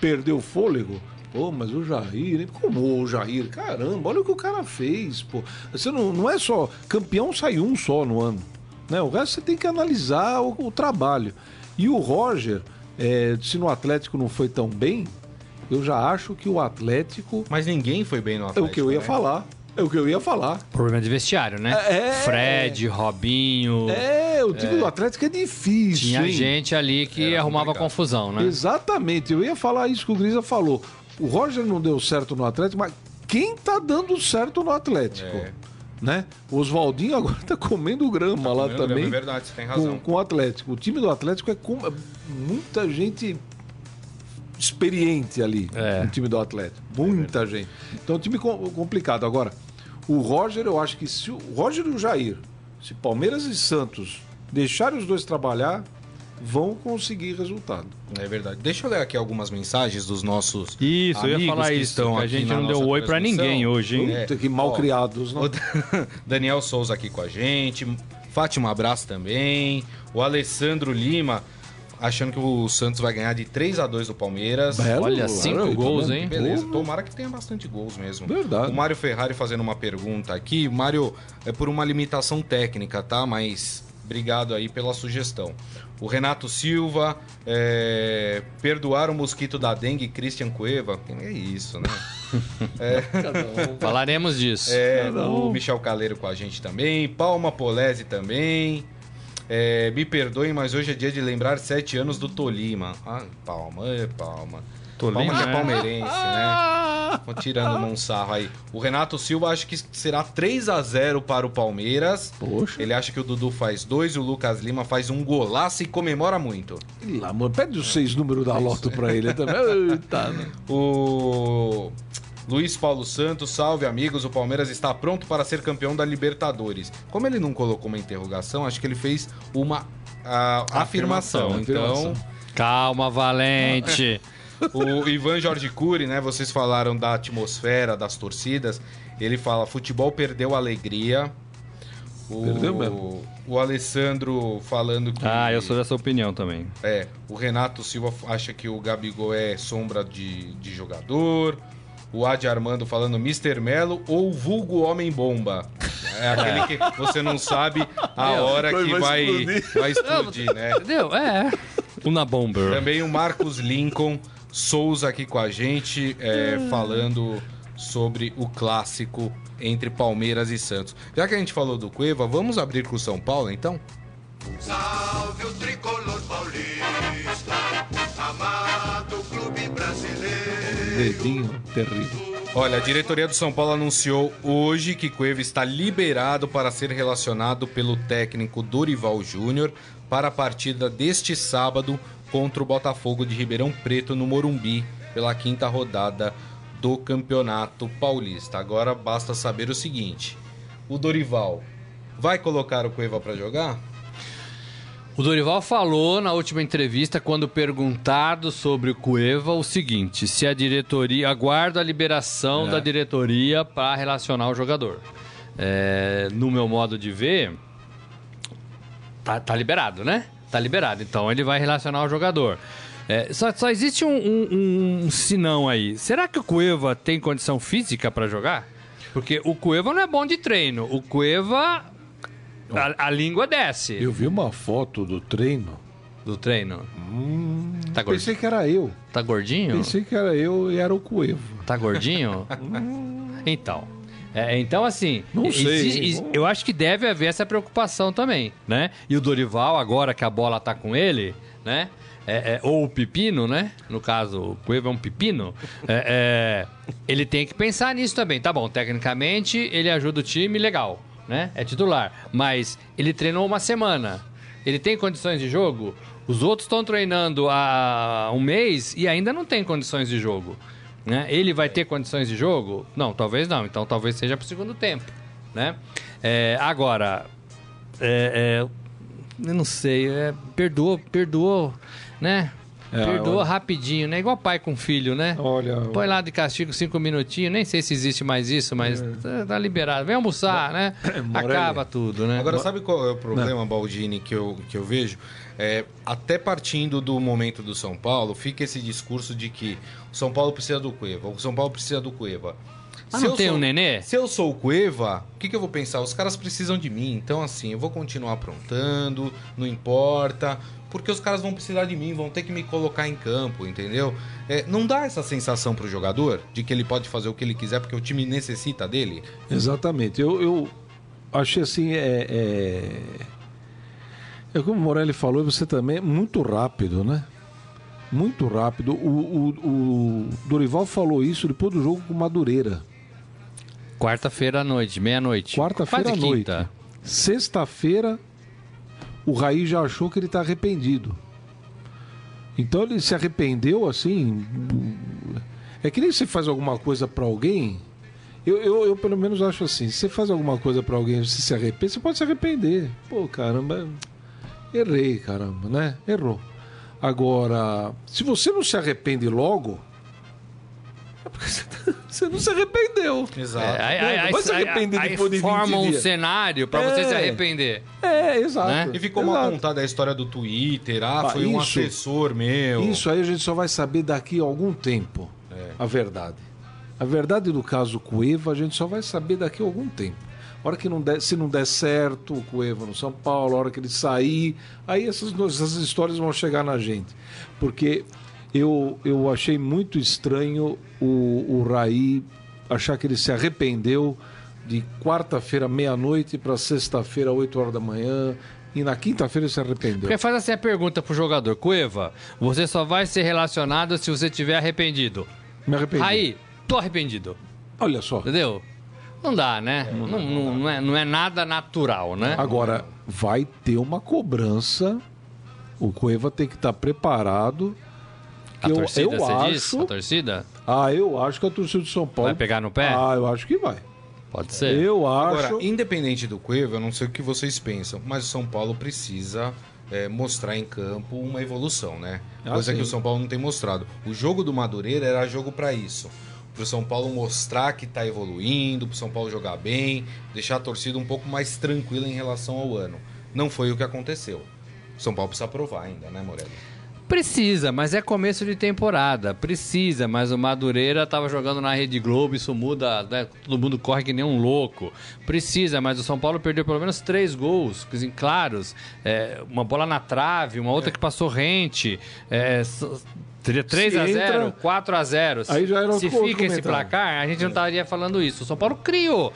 perdeu o fôlego, Pô, mas o Jair, como o Jair? Caramba, olha o que o cara fez, pô. Você não, não é só. Campeão sai um só no ano. Né? O resto você tem que analisar o, o trabalho. E o Roger, é, se no Atlético não foi tão bem, eu já acho que o Atlético. Mas ninguém foi bem no Atlético. É o que eu ia né? falar. É o que eu ia falar. Problema de vestiário, né? É, Fred, Robinho. É, o time é, do Atlético é difícil. Tinha hein? gente ali que Era arrumava complicado. confusão, né? Exatamente. Eu ia falar isso que o Grisa falou. O Roger não deu certo no Atlético, mas quem tá dando certo no Atlético? É né? O Oswaldinho agora tá comendo grama tá lá comendo também. Grama, é verdade, você tem razão. Com, com, o Atlético. O time do Atlético é com muita gente experiente ali é. no time do Atlético. Muita é gente. Então, é um time complicado. Agora, o Roger, eu acho que se o Roger e o Jair, se Palmeiras e Santos deixarem os dois trabalhar, vão conseguir resultado. É verdade. Deixa eu ler aqui algumas mensagens dos nossos Isso, eu ia falar isso, estão que a gente não deu oi para ninguém hoje, hein? É, que mal criados, não? [laughs] Daniel Souza aqui com a gente, Fátima Abraço também, o Alessandro Lima achando que o Santos vai ganhar de 3 a 2 do Palmeiras. Belo, Olha, cinco gols, hein? Beleza, tomara que tenha bastante gols mesmo. Verdade. O Mário Ferrari fazendo uma pergunta aqui. Mário, é por uma limitação técnica, tá? Mas obrigado aí pela sugestão. O Renato Silva, é, perdoar o mosquito da dengue, Christian Cueva. É isso, né? [laughs] é, Falaremos disso. É, o Michel Caleiro com a gente também. Palma Polese também. É, me perdoem, mas hoje é dia de lembrar sete anos do Tolima. Ah, palma, é palma. Tô Palma é palmeirense, né? [laughs] Vou tirando um sarro aí. O Renato Silva acha que será 3 a 0 para o Palmeiras. Poxa. Ele acha que o Dudu faz dois e o Lucas Lima faz um golaço e comemora muito. Pelo amor, pede os seis números da loto para ele também. Eita, né? [laughs] O Luiz Paulo Santos, salve amigos, o Palmeiras está pronto para ser campeão da Libertadores. Como ele não colocou uma interrogação, acho que ele fez uma uh, afirmação. afirmação. Então. Calma, Valente. [laughs] o Ivan Jorge Cury, né? Vocês falaram da atmosfera, das torcidas. Ele fala: futebol perdeu a alegria. O, Perdeu mesmo. O Alessandro falando que. Ah, eu sou dessa opinião também. É. O Renato Silva acha que o Gabigol é sombra de, de jogador. O Adi Armando falando Mr. Melo ou vulgo Homem Bomba. É aquele que você não sabe a hora que vai, vai explodir, vai explodir né? Entendeu? É. Uma bomba. Também o Marcos Lincoln Souza aqui com a gente, é, hum. falando sobre o clássico entre Palmeiras e Santos. Já que a gente falou do Cueva, vamos abrir com o São Paulo então? Salve o tricolor paulista, amado clube brasileiro. Dedinho terrível. Olha, a diretoria do São Paulo anunciou hoje que Cueva está liberado para ser relacionado pelo técnico Dorival Júnior para a partida deste sábado contra o Botafogo de Ribeirão Preto no Morumbi pela quinta rodada do Campeonato Paulista. Agora basta saber o seguinte: o Dorival vai colocar o Cueva para jogar? O Dorival falou na última entrevista, quando perguntado sobre o Cueva, o seguinte: se a diretoria aguarda a liberação é. da diretoria para relacionar o jogador. É, no meu modo de ver, tá, tá liberado, né? Tá liberado. Então ele vai relacionar o jogador. É, só, só, existe um, um, um, sinão aí. Será que o Cueva tem condição física para jogar? Porque o Cueva não é bom de treino. O Cueva. A, a, língua desce. Eu vi uma foto do treino. Do treino? Hum, tá pensei que era eu. Tá gordinho? Pensei que era eu e era o Cueva. Tá gordinho? [laughs] então. É, então, assim, não sei. eu acho que deve haver essa preocupação também, né? E o Dorival, agora que a bola tá com ele, né? É, é, ou o pepino, né? No caso, o Cueva é um pepino. É, é, ele tem que pensar nisso também. Tá bom, tecnicamente ele ajuda o time, legal, né? É titular. Mas ele treinou uma semana. Ele tem condições de jogo? Os outros estão treinando há um mês e ainda não tem condições de jogo. Né? Ele vai ter condições de jogo? Não, talvez não. Então talvez seja para o segundo tempo. Né? É, agora, é, é, eu não sei, é, perdoou, perdoou, né? É, Perdoa olha... rapidinho, né? Igual pai com filho, né? Olha. Põe lá de castigo cinco minutinhos, nem sei se existe mais isso, mas é. tá, tá liberado. Vem almoçar, né? [coughs] Acaba tudo, né? Agora, sabe qual é o problema, Não. Baldini, que eu, que eu vejo? É, até partindo do momento do São Paulo, fica esse discurso de que o São Paulo precisa do Cueva, o São Paulo precisa do Cueva. Ah, se não tem sou, um nenê? Se eu sou o Cueva, o que, que eu vou pensar? Os caras precisam de mim, então assim, eu vou continuar aprontando, não importa, porque os caras vão precisar de mim, vão ter que me colocar em campo, entendeu? É, não dá essa sensação pro jogador de que ele pode fazer o que ele quiser porque o time necessita dele? Exatamente. Eu, eu achei assim, é, é é como o Morelli falou, você também é muito rápido, né? Muito rápido. O, o, o Dorival falou isso depois do jogo com Madureira. Quarta-feira à noite, meia-noite. Quarta-feira à noite. Sexta-feira, o Raí já achou que ele está arrependido. Então ele se arrependeu assim. É que nem você faz alguma coisa para alguém. Eu, eu, eu, pelo menos acho assim: se você faz alguma coisa para alguém você se arrepende, você pode se arrepender. Pô, caramba, Errei, caramba, né? Errou. Agora, se você não se arrepende logo, é porque [laughs] você não se arrependeu. Exato. É, aí, aí, vai se arrepender aí, depois de forma um cenário para é, você se arrepender. É, exato. Né? E ficou exato. mal contada a história do Twitter. Ah, ah foi isso, um assessor meu. Isso aí a gente só vai saber daqui a algum tempo. É. A verdade. A verdade do caso Cueva a gente só vai saber daqui a algum tempo. A hora que não der, se não der certo o Cueva no São Paulo, a hora que ele sair, aí essas, essas histórias vão chegar na gente. Porque eu, eu achei muito estranho o, o Raí achar que ele se arrependeu de quarta-feira, meia-noite, para sexta-feira, 8 horas da manhã, e na quinta-feira se arrependeu. Porque faz assim a pergunta pro jogador: Cueva, você só vai ser relacionado se você tiver arrependido. Me arrependi. Aí, tô arrependido. Olha só. Entendeu? Não dá, né? Não, não, não, não, é, não é nada natural, né? Agora, vai ter uma cobrança. O Cueva tem que estar preparado. A torcida, eu, eu acho... Diz? A torcida? Ah, eu acho que a torcida de São Paulo... Vai pegar no pé? Ah, eu acho que vai. Pode ser. Eu acho... Agora, independente do Cueva, eu não sei o que vocês pensam, mas o São Paulo precisa é, mostrar em campo uma evolução, né? Ah, Coisa sim. que o São Paulo não tem mostrado. O jogo do Madureira era jogo para isso para o São Paulo mostrar que está evoluindo, para o São Paulo jogar bem, deixar a torcida um pouco mais tranquila em relação ao ano. Não foi o que aconteceu. O São Paulo precisa provar ainda, né, Morelli? Precisa, mas é começo de temporada. Precisa, mas o Madureira estava jogando na Rede Globo, isso muda, né? todo mundo corre que nem um louco. Precisa, mas o São Paulo perdeu pelo menos três gols, claros. É, uma bola na trave, uma outra é. que passou rente. É, Seria 3 x 0 4 x 0 Aí já era Se fica esse placar, a gente não estaria falando isso. O São Paulo criou.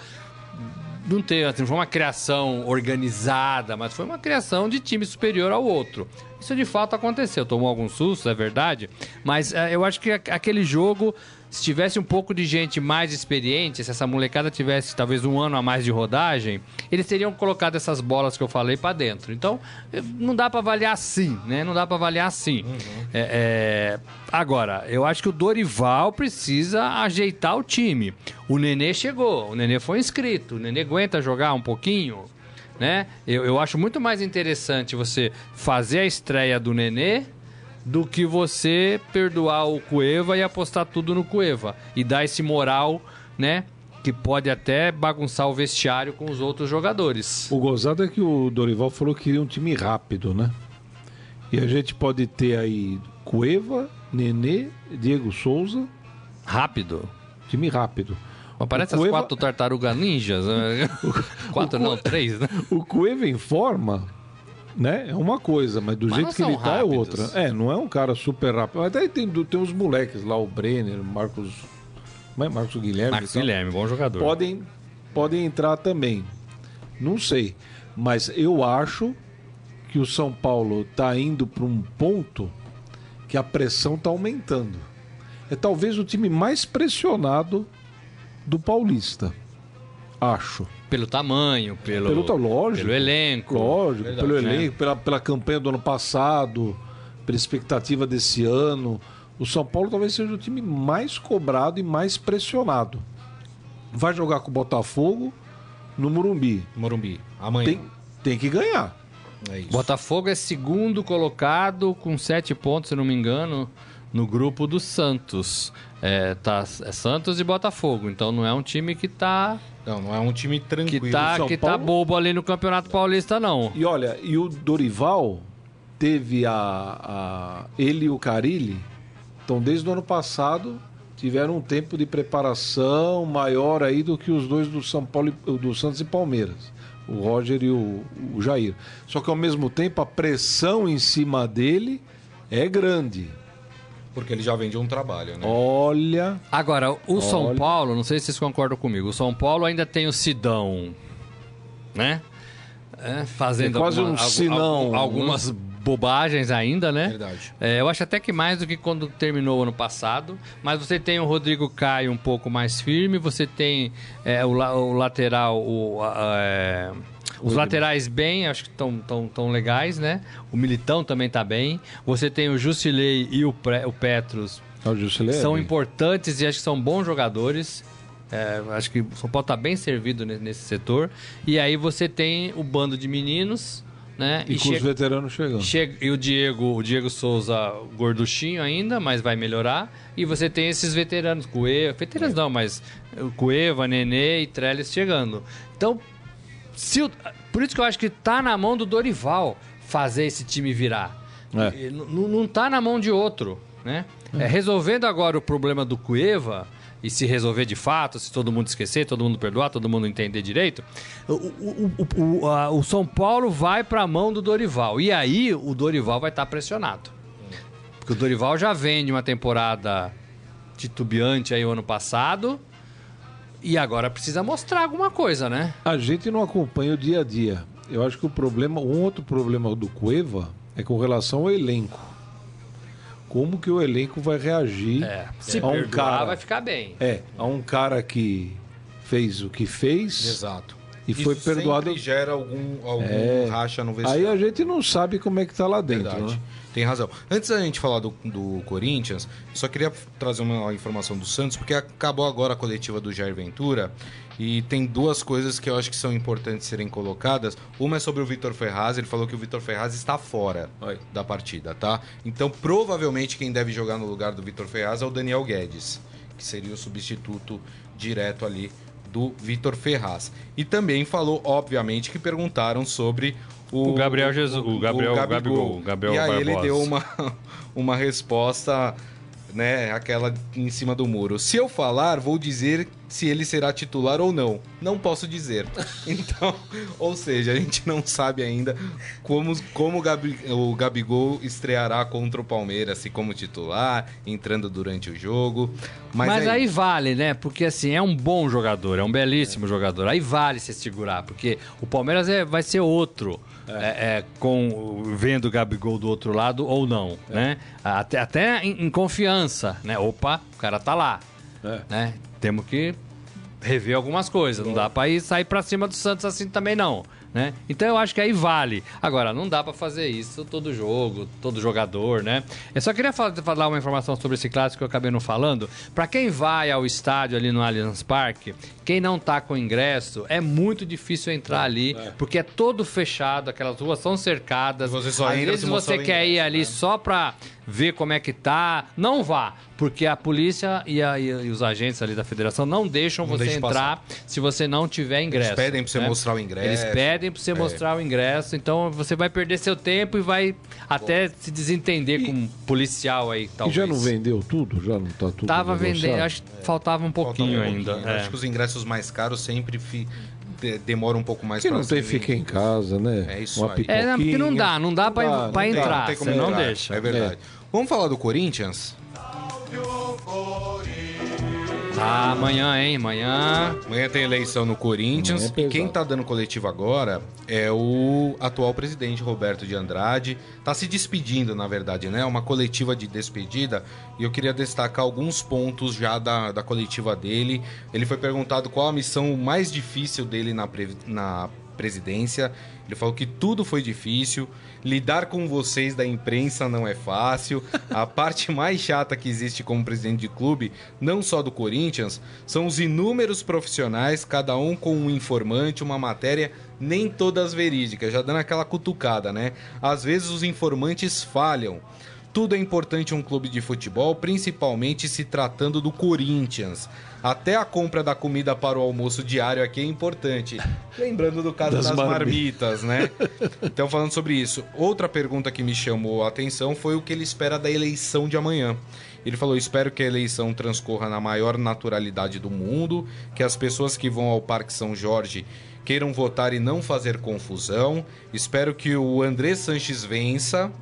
Não teve, assim, foi uma criação organizada, mas foi uma criação de time superior ao outro. Isso de fato aconteceu. Tomou alguns sustos, é verdade. Mas é, eu acho que aquele jogo se tivesse um pouco de gente mais experiente, se essa molecada tivesse talvez um ano a mais de rodagem, eles teriam colocado essas bolas que eu falei para dentro. Então, não dá para avaliar assim, né? Não dá para avaliar assim. Uhum. É, é... Agora, eu acho que o Dorival precisa ajeitar o time. O Nenê chegou, o Nenê foi inscrito, o Nenê aguenta jogar um pouquinho. Né? Eu, eu acho muito mais interessante você fazer a estreia do Nenê do que você perdoar o Cueva e apostar tudo no Cueva e dar esse moral, né? Que pode até bagunçar o vestiário com os outros jogadores. O gozado é que o Dorival falou que queria um time rápido, né? E a gente pode ter aí Cueva, Nenê, Diego Souza. Rápido? Time rápido. Parece Cueva... as quatro tartarugas ninjas. Né? [laughs] quatro, não, três, né? O Cueva em forma né? É uma coisa, mas do mas jeito que ele tá é outra. É, não é um cara super rápido. Até tem, tem uns moleques lá, o Brenner, Marcos. É Marcos Guilherme? Marcos Guilherme, bom jogador. Podem, podem entrar também. Não sei. Mas eu acho que o São Paulo tá indo para um ponto que a pressão tá aumentando. É talvez o time mais pressionado do Paulista. Acho. Pelo tamanho, pelo, pelo, lógico, pelo elenco. Lógico, Verdade, pelo né? elenco, pela, pela campanha do ano passado, pela expectativa desse ano. O São Paulo talvez seja o time mais cobrado e mais pressionado. Vai jogar com o Botafogo no Morumbi. Morumbi, amanhã. Tem, tem que ganhar. É Botafogo é segundo colocado com sete pontos, se não me engano, no grupo do Santos. É, tá, é Santos e Botafogo, então não é um time que tá não, não é um time tranquilo. Que tá, que tá bobo ali no Campeonato Paulista, não. E olha, e o Dorival teve a. a ele e o Carilli, então desde o ano passado tiveram um tempo de preparação maior aí do que os dois do São Paulo, do Santos e Palmeiras. O Roger e o, o Jair. Só que ao mesmo tempo a pressão em cima dele é grande. Porque ele já vem de um trabalho, né? Olha. Agora, o olha. São Paulo, não sei se vocês concordam comigo, o São Paulo ainda tem o Sidão, né? É, fazendo quase alguma, um sinão, algumas né? bobagens ainda, né? Verdade. É, eu acho até que mais do que quando terminou o ano passado. Mas você tem o Rodrigo Caio um pouco mais firme, você tem é, o, o, lateral, o. É, os laterais bem, acho que estão tão, tão legais, né? O Militão também está bem. Você tem o Jusilei e o, Pre, o Petros. Ah, o Jusilei são é importantes e acho que são bons jogadores. É, acho que o São Paulo está bem servido nesse setor. E aí você tem o bando de meninos, né? E, e com chega, os veteranos chegando. Chega, e o Diego, o Diego Souza gorduchinho ainda, mas vai melhorar. E você tem esses veteranos, Cueva, veteranos é. não, mas Cueva, Nenê e Trellis chegando. Então, se o, por isso que eu acho que tá na mão do Dorival fazer esse time virar. É. Não tá na mão de outro, né? É. resolvendo agora o problema do Cueva e se resolver de fato, se todo mundo esquecer, todo mundo perdoar, todo mundo entender direito, o, o, o, a, o São Paulo vai para a mão do Dorival. E aí o Dorival vai estar tá pressionado. Porque o Dorival já vem de uma temporada titubeante aí o ano passado e agora precisa mostrar alguma coisa, né? A gente não acompanha o dia a dia. Eu acho que o problema, um outro problema do Cueva é com relação ao elenco. Como que o elenco vai reagir é, se a um cara vai ficar bem. É, a um cara que fez o que fez. Exato. E Isso foi perdoado. Sempre gera algum, algum é... racha no vestiário. Aí a gente não sabe como é que tá lá dentro. Né? Tem razão. Antes da gente falar do, do Corinthians, só queria trazer uma informação do Santos, porque acabou agora a coletiva do Jair Ventura e tem duas coisas que eu acho que são importantes serem colocadas. Uma é sobre o Vitor Ferraz, ele falou que o Vitor Ferraz está fora Oi. da partida, tá? Então, provavelmente quem deve jogar no lugar do Vitor Ferraz é o Daniel Guedes, que seria o substituto direto ali do Vitor Ferraz. E também falou, obviamente, que perguntaram sobre o, o Gabriel Jesus, o, Gabriel, o. Gabigol, Gabriel e aí Barbosa. ele deu uma, [laughs] uma resposta, né, aquela em cima do muro. Se eu falar, vou dizer se ele será titular ou não. Não posso dizer. [laughs] Então, ou seja, a gente não sabe ainda como, como o, Gabi, o Gabigol estreará contra o Palmeiras, se como titular, entrando durante o jogo. Mas, Mas aí... aí... vale, né? Porque assim, é um bom jogador, é um belíssimo é. jogador. Aí vale se segurar, porque o Palmeiras é, vai ser outro. É. É, é com vendo o Gabigol do outro lado ou não, é. né? Até, até em, em, confiança, né? Opa, o cara tá lá, é. né? Temos que rever algumas coisas. Não dá para ir sair para cima do Santos assim também não né? Então eu acho que aí vale. Agora, não dá para fazer isso todo jogo, todo jogador, né? Eu só queria falar uma informação sobre esse clássico que eu acabei não falando. Para quem vai ao estádio ali no Allianz Parque, quem não tá com ingresso, é muito difícil entrar ali, é. porque é todo fechado, aquelas ruas são cercadas. Você só Às vezes você quer ir ali né? só para ver como é que tá, não vá, porque a polícia e, a, e os agentes ali da federação não deixam não você entrar passar. se você não tiver ingresso. Eles pedem para você né? mostrar o ingresso. Eles pedem para você é. mostrar o ingresso, então você vai perder seu tempo e vai até Bom. se desentender e, com um policial aí, talvez. E já não vendeu tudo? Já não tá tudo Tava vendendo, acho que é. faltava um pouquinho faltava um ainda. É. Acho que os ingressos mais caros sempre fi demora um pouco mais que não tem fica em casa, né? É isso Uma aí. É, porque não dá, não dá para entrar, não, tem, não, não deixa. É verdade. É. Vamos falar do Corinthians? Ah, amanhã, hein? Amanhã. Amanhã tem eleição no Corinthians. É e quem tá dando coletivo agora é o atual presidente Roberto de Andrade. Tá se despedindo, na verdade, né? Uma coletiva de despedida. E eu queria destacar alguns pontos já da, da coletiva dele. Ele foi perguntado qual a missão mais difícil dele na, na presidência. Ele falou que tudo foi difícil, lidar com vocês da imprensa não é fácil. A [laughs] parte mais chata que existe como presidente de clube, não só do Corinthians, são os inúmeros profissionais, cada um com um informante, uma matéria, nem todas verídicas, já dando aquela cutucada, né? Às vezes os informantes falham. Tudo é importante em um clube de futebol, principalmente se tratando do Corinthians. Até a compra da comida para o almoço diário aqui é importante. Lembrando do caso das, das marmitas, né? [laughs] Então, falando sobre isso. Outra pergunta que me chamou a atenção foi o que ele espera da eleição de amanhã. Ele falou: espero que a eleição transcorra na maior naturalidade do mundo, que as pessoas que vão ao Parque São Jorge queiram votar e não fazer confusão. Espero que o André Sanches vença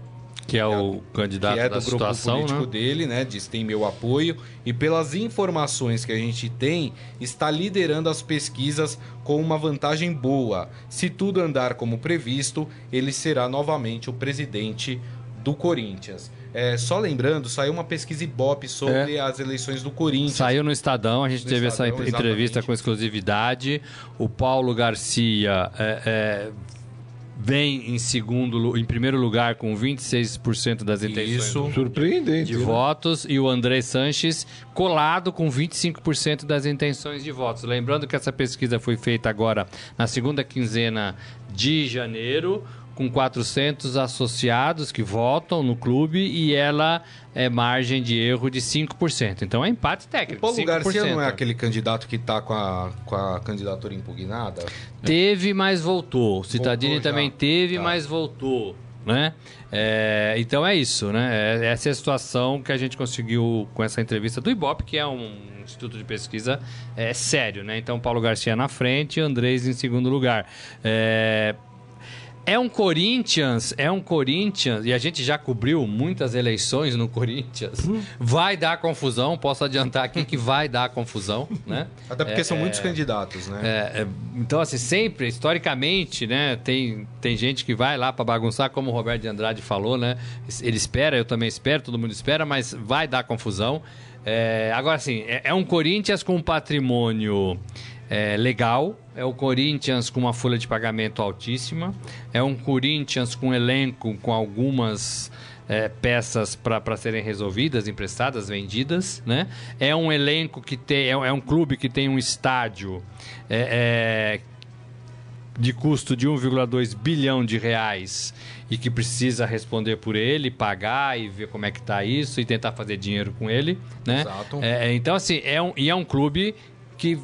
que é o candidato que é do grupo situação, político né? dele, né? Diz tem meu apoio e pelas informações que a gente tem, está liderando as pesquisas com uma vantagem boa. Se tudo andar como previsto, ele será novamente o presidente do Corinthians. É, só lembrando, saiu uma pesquisa Ibope sobre é. as eleições do Corinthians. Saiu no Estadão, a gente no teve Estadão, essa entrevista exatamente. com exclusividade. O Paulo Garcia é, é vem em segundo, em primeiro lugar com 26% das intenções Isso. Surpreendente, de né? votos e o André Sanches colado com 25% das intenções de votos. Lembrando que essa pesquisa foi feita agora na segunda quinzena de janeiro com 400 associados que votam no clube e ela é margem de erro de 5%. Então é empate técnico. O Paulo 5%. Garcia não é aquele candidato que está com a, com a candidatura impugnada? Teve, mas voltou. O Citadini voltou também teve, tá. mas voltou. Né? É, então é isso, né? É, essa é a situação que a gente conseguiu com essa entrevista do Ibope, que é um instituto de pesquisa é, sério, né? Então Paulo Garcia na frente e Andrés em segundo lugar. É, é um Corinthians, é um Corinthians, e a gente já cobriu muitas eleições no Corinthians. Hum. Vai dar confusão, posso adiantar aqui que vai dar confusão, né? Até porque é, são muitos é, candidatos, né? É, é, então, assim, sempre, historicamente, né, tem, tem gente que vai lá para bagunçar, como o Roberto de Andrade falou, né? Ele espera, eu também espero, todo mundo espera, mas vai dar confusão. É, agora, assim, é, é um Corinthians com um patrimônio é, legal. É o Corinthians com uma folha de pagamento altíssima. É um Corinthians com elenco com algumas é, peças para serem resolvidas, emprestadas, vendidas. Né? É um elenco que tem. É, é um clube que tem um estádio é, é de custo de 1,2 bilhão de reais e que precisa responder por ele, pagar e ver como é que está isso e tentar fazer dinheiro com ele, né? Exato. É, então assim é um e é um clube que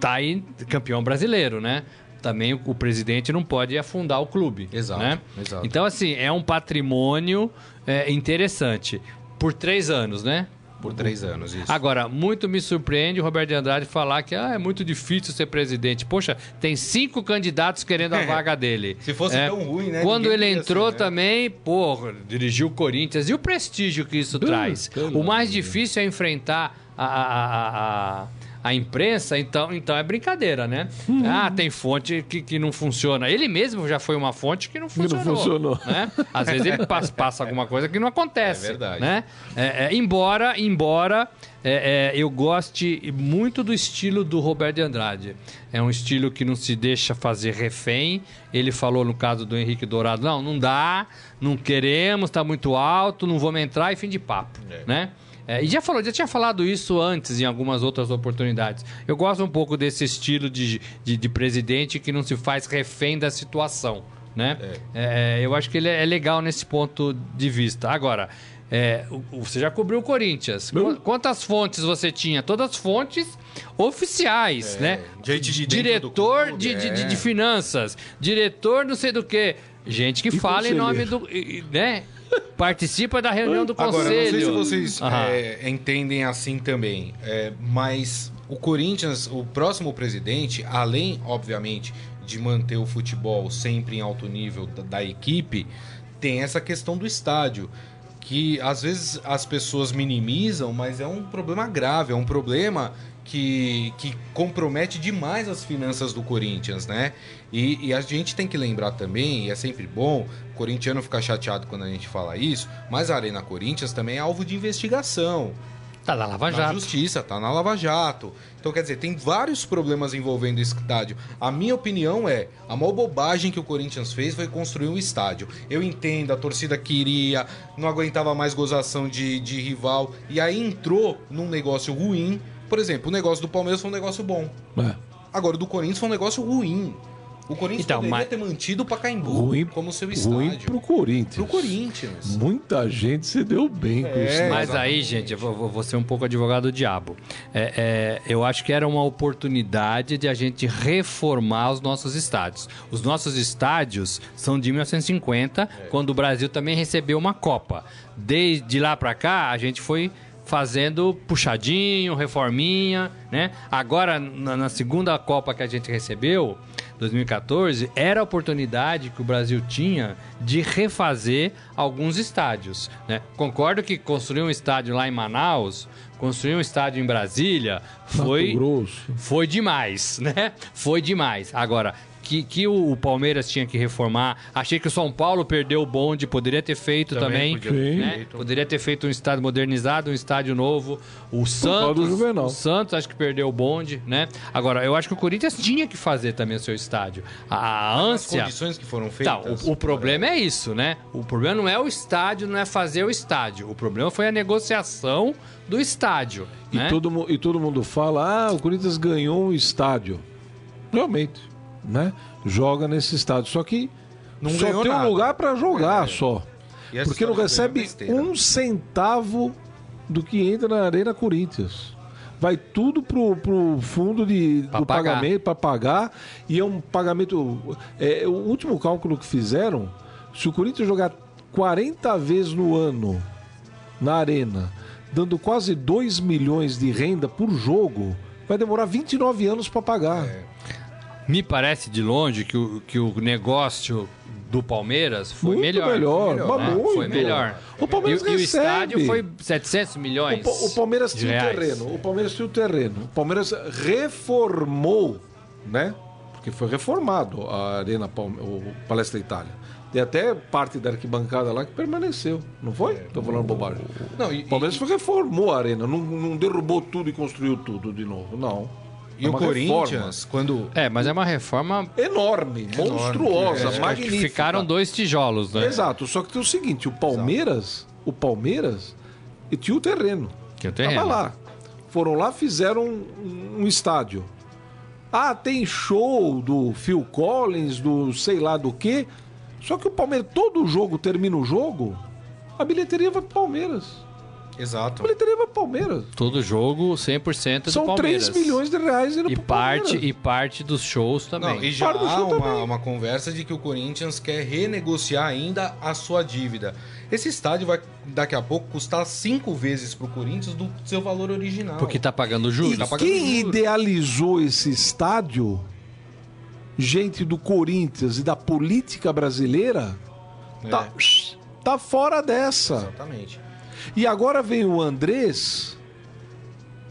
tá aí campeão brasileiro, né? Também o, o presidente não pode afundar o clube. Exato, né? exato. Então, assim, é um patrimônio é, interessante. Por três anos, né? Por três anos, isso. Agora, muito me surpreende o Roberto de Andrade falar que ah, é muito difícil ser presidente. Poxa, tem cinco candidatos querendo a vaga dele. Se fosse é, tão ruim, né? Quando ele entrou ser, né? também, pô, dirigiu o Corinthians. E o prestígio que isso uh, traz? O mais difícil é enfrentar a, a, a, a a imprensa, então, então é brincadeira, né? Uhum. Ah, tem fonte que, que não funciona. Ele mesmo já foi uma fonte que não funcionou. Não funcionou. Né? Às vezes ele passa, [laughs] passa, alguma coisa que não acontece. É verdade. Né? É, é, embora, embora é, é, eu goste muito do estilo do Roberto de Andrade. É um estilo que não se deixa fazer refém. Ele falou no caso do Henrique Dourado: não, não dá, não queremos, está muito alto, não vamos entrar e fim de papo. É. Né? É, e já falou, já tinha falado isso antes em algumas outras oportunidades. Eu gosto um pouco desse estilo de, de, de presidente que não se faz refém da situação. Né? É. É, eu acho que ele é legal nesse ponto de vista. Agora, é, você já cobriu o Corinthians. Quantas fontes você tinha? Todas as fontes oficiais, é, né? De diretor clube, de, é. de, de, finanças, diretor não sei do que. Gente que e fala em nome do. Né? Participa da reunião do conselho. Agora, não sei se vocês é, entendem assim também, é, mas o Corinthians, o próximo presidente, além, obviamente, de manter o futebol sempre em alto nível da, da equipe, tem essa questão do estádio que às vezes as pessoas minimizam, mas é um problema grave, é um problema que, que compromete demais as finanças do Corinthians, né? E, e, a gente tem que lembrar também, e é sempre bom, o corintiano ficar chateado quando a gente fala isso, mas a Arena Corinthians também é alvo de investigação. Tá na Lava Jato. Na justiça, tá na Lava Jato. Então, quer dizer, tem vários problemas envolvendo o estádio. A minha opinião é, a maior bobagem que o Corinthians fez foi construir um estádio. Eu entendo, a torcida queria, não aguentava mais gozação de, de rival, e aí entrou num negócio ruim, por exemplo, o negócio do Palmeiras foi um negócio bom. É. Agora, o do Corinthians foi um negócio ruim. O Corinthians então, poderia mas... ter mantido o Pacaembu ruim, como seu estádio. Ruim pro Corinthians. Pro Corinthians. Muita gente se deu bem é, com isso. Mas aí, gente, eu vou, vou, ser um pouco advogado do diabo. É, é, eu acho que era uma oportunidade de a gente reformar os nossos estádios. Os nossos estádios são de 1950, é. quando o Brasil também recebeu uma Copa. Desde lá para cá, a gente foi fazendo puxadinho, reforminha, né? Agora, na, segunda Copa que a gente recebeu, 2014, era a oportunidade que o Brasil tinha de refazer alguns estádios, né? Concordo que construir um estádio lá em Manaus, construir um estádio em Brasília, foi, foi demais, né? Foi demais. Agora, que, que o, Palmeiras tinha que reformar. Achei que o São Paulo perdeu o bonde, poderia ter feito também. também né? poderia ter feito um estádio modernizado, um estádio novo. O Santos, o Santos acho que perdeu o bonde, né? Agora, eu acho que o Corinthians tinha que fazer também o seu estádio. A, a ânsia... As condições que foram feitas... Tá, o, o problema é isso, né? O problema não é o estádio, não é fazer o estádio. O problema foi a negociação do estádio. E, né? todo, e todo mundo fala, ah, o Corinthians ganhou um estádio. Realmente né? Joga nesse estádio. Só que não só tem nada. um lugar para jogar é. só. Porque não recebe um centavo do que entra na Arena Corinthians. Vai tudo pro, pro fundo de, pra do pagar. pagamento para pagar. E é um pagamento. É, o último cálculo que fizeram, se o Corinthians jogar 40 vezes no ano na arena, dando quase 2 milhões de renda por jogo, vai demorar 29 anos para pagar. É. Me parece de longe que o, que o negócio do Palmeiras foi muito melhor. melhor, melhor né? muito. Foi melhor. O Palmeiras e, recebe. e o estádio foi 700 milhões. O, o Palmeiras tinha o terreno. O Palmeiras tinha o terreno. O Palmeiras reformou, né? Porque foi reformado a Arena o Palestra Itália. Tem até parte da arquibancada lá que permaneceu, não foi? Estou falando bobagem. Não, e, o Palmeiras e... reformou a arena, não, não derrubou tudo e construiu tudo de novo, não. E é o Corinthians, reforma. quando. É, mas é uma reforma. Enorme, enorme monstruosa, é, magnífica. Ficaram dois tijolos, né? Exato, só que tem o seguinte: o Palmeiras, Exato. o Palmeiras, e tinha o terreno. Tinha o terreno. Tava lá. Foram lá, fizeram um, um estádio. Ah, tem show do Phil Collins, do sei lá do que. Só que o Palmeiras, todo jogo termina o jogo, a bilheteria vai pro Palmeiras. Exato. Bilheteria pro Palmeiras. Todo jogo, 100% do São Palmeiras. São 3 milhões de reais indo e pro parte Palmeiras. E parte dos shows também. Não, e já há uma, uma, conversa de que o Corinthians quer renegociar ainda a sua dívida. Esse estádio vai, daqui a pouco, custar cinco vezes pro Corinthians do seu valor original. Porque tá pagando juros. E tá pagando quem juros. idealizou esse estádio gente do Corinthians e da política brasileira é. tá, tá fora dessa. Exatamente. E agora vem o Andrés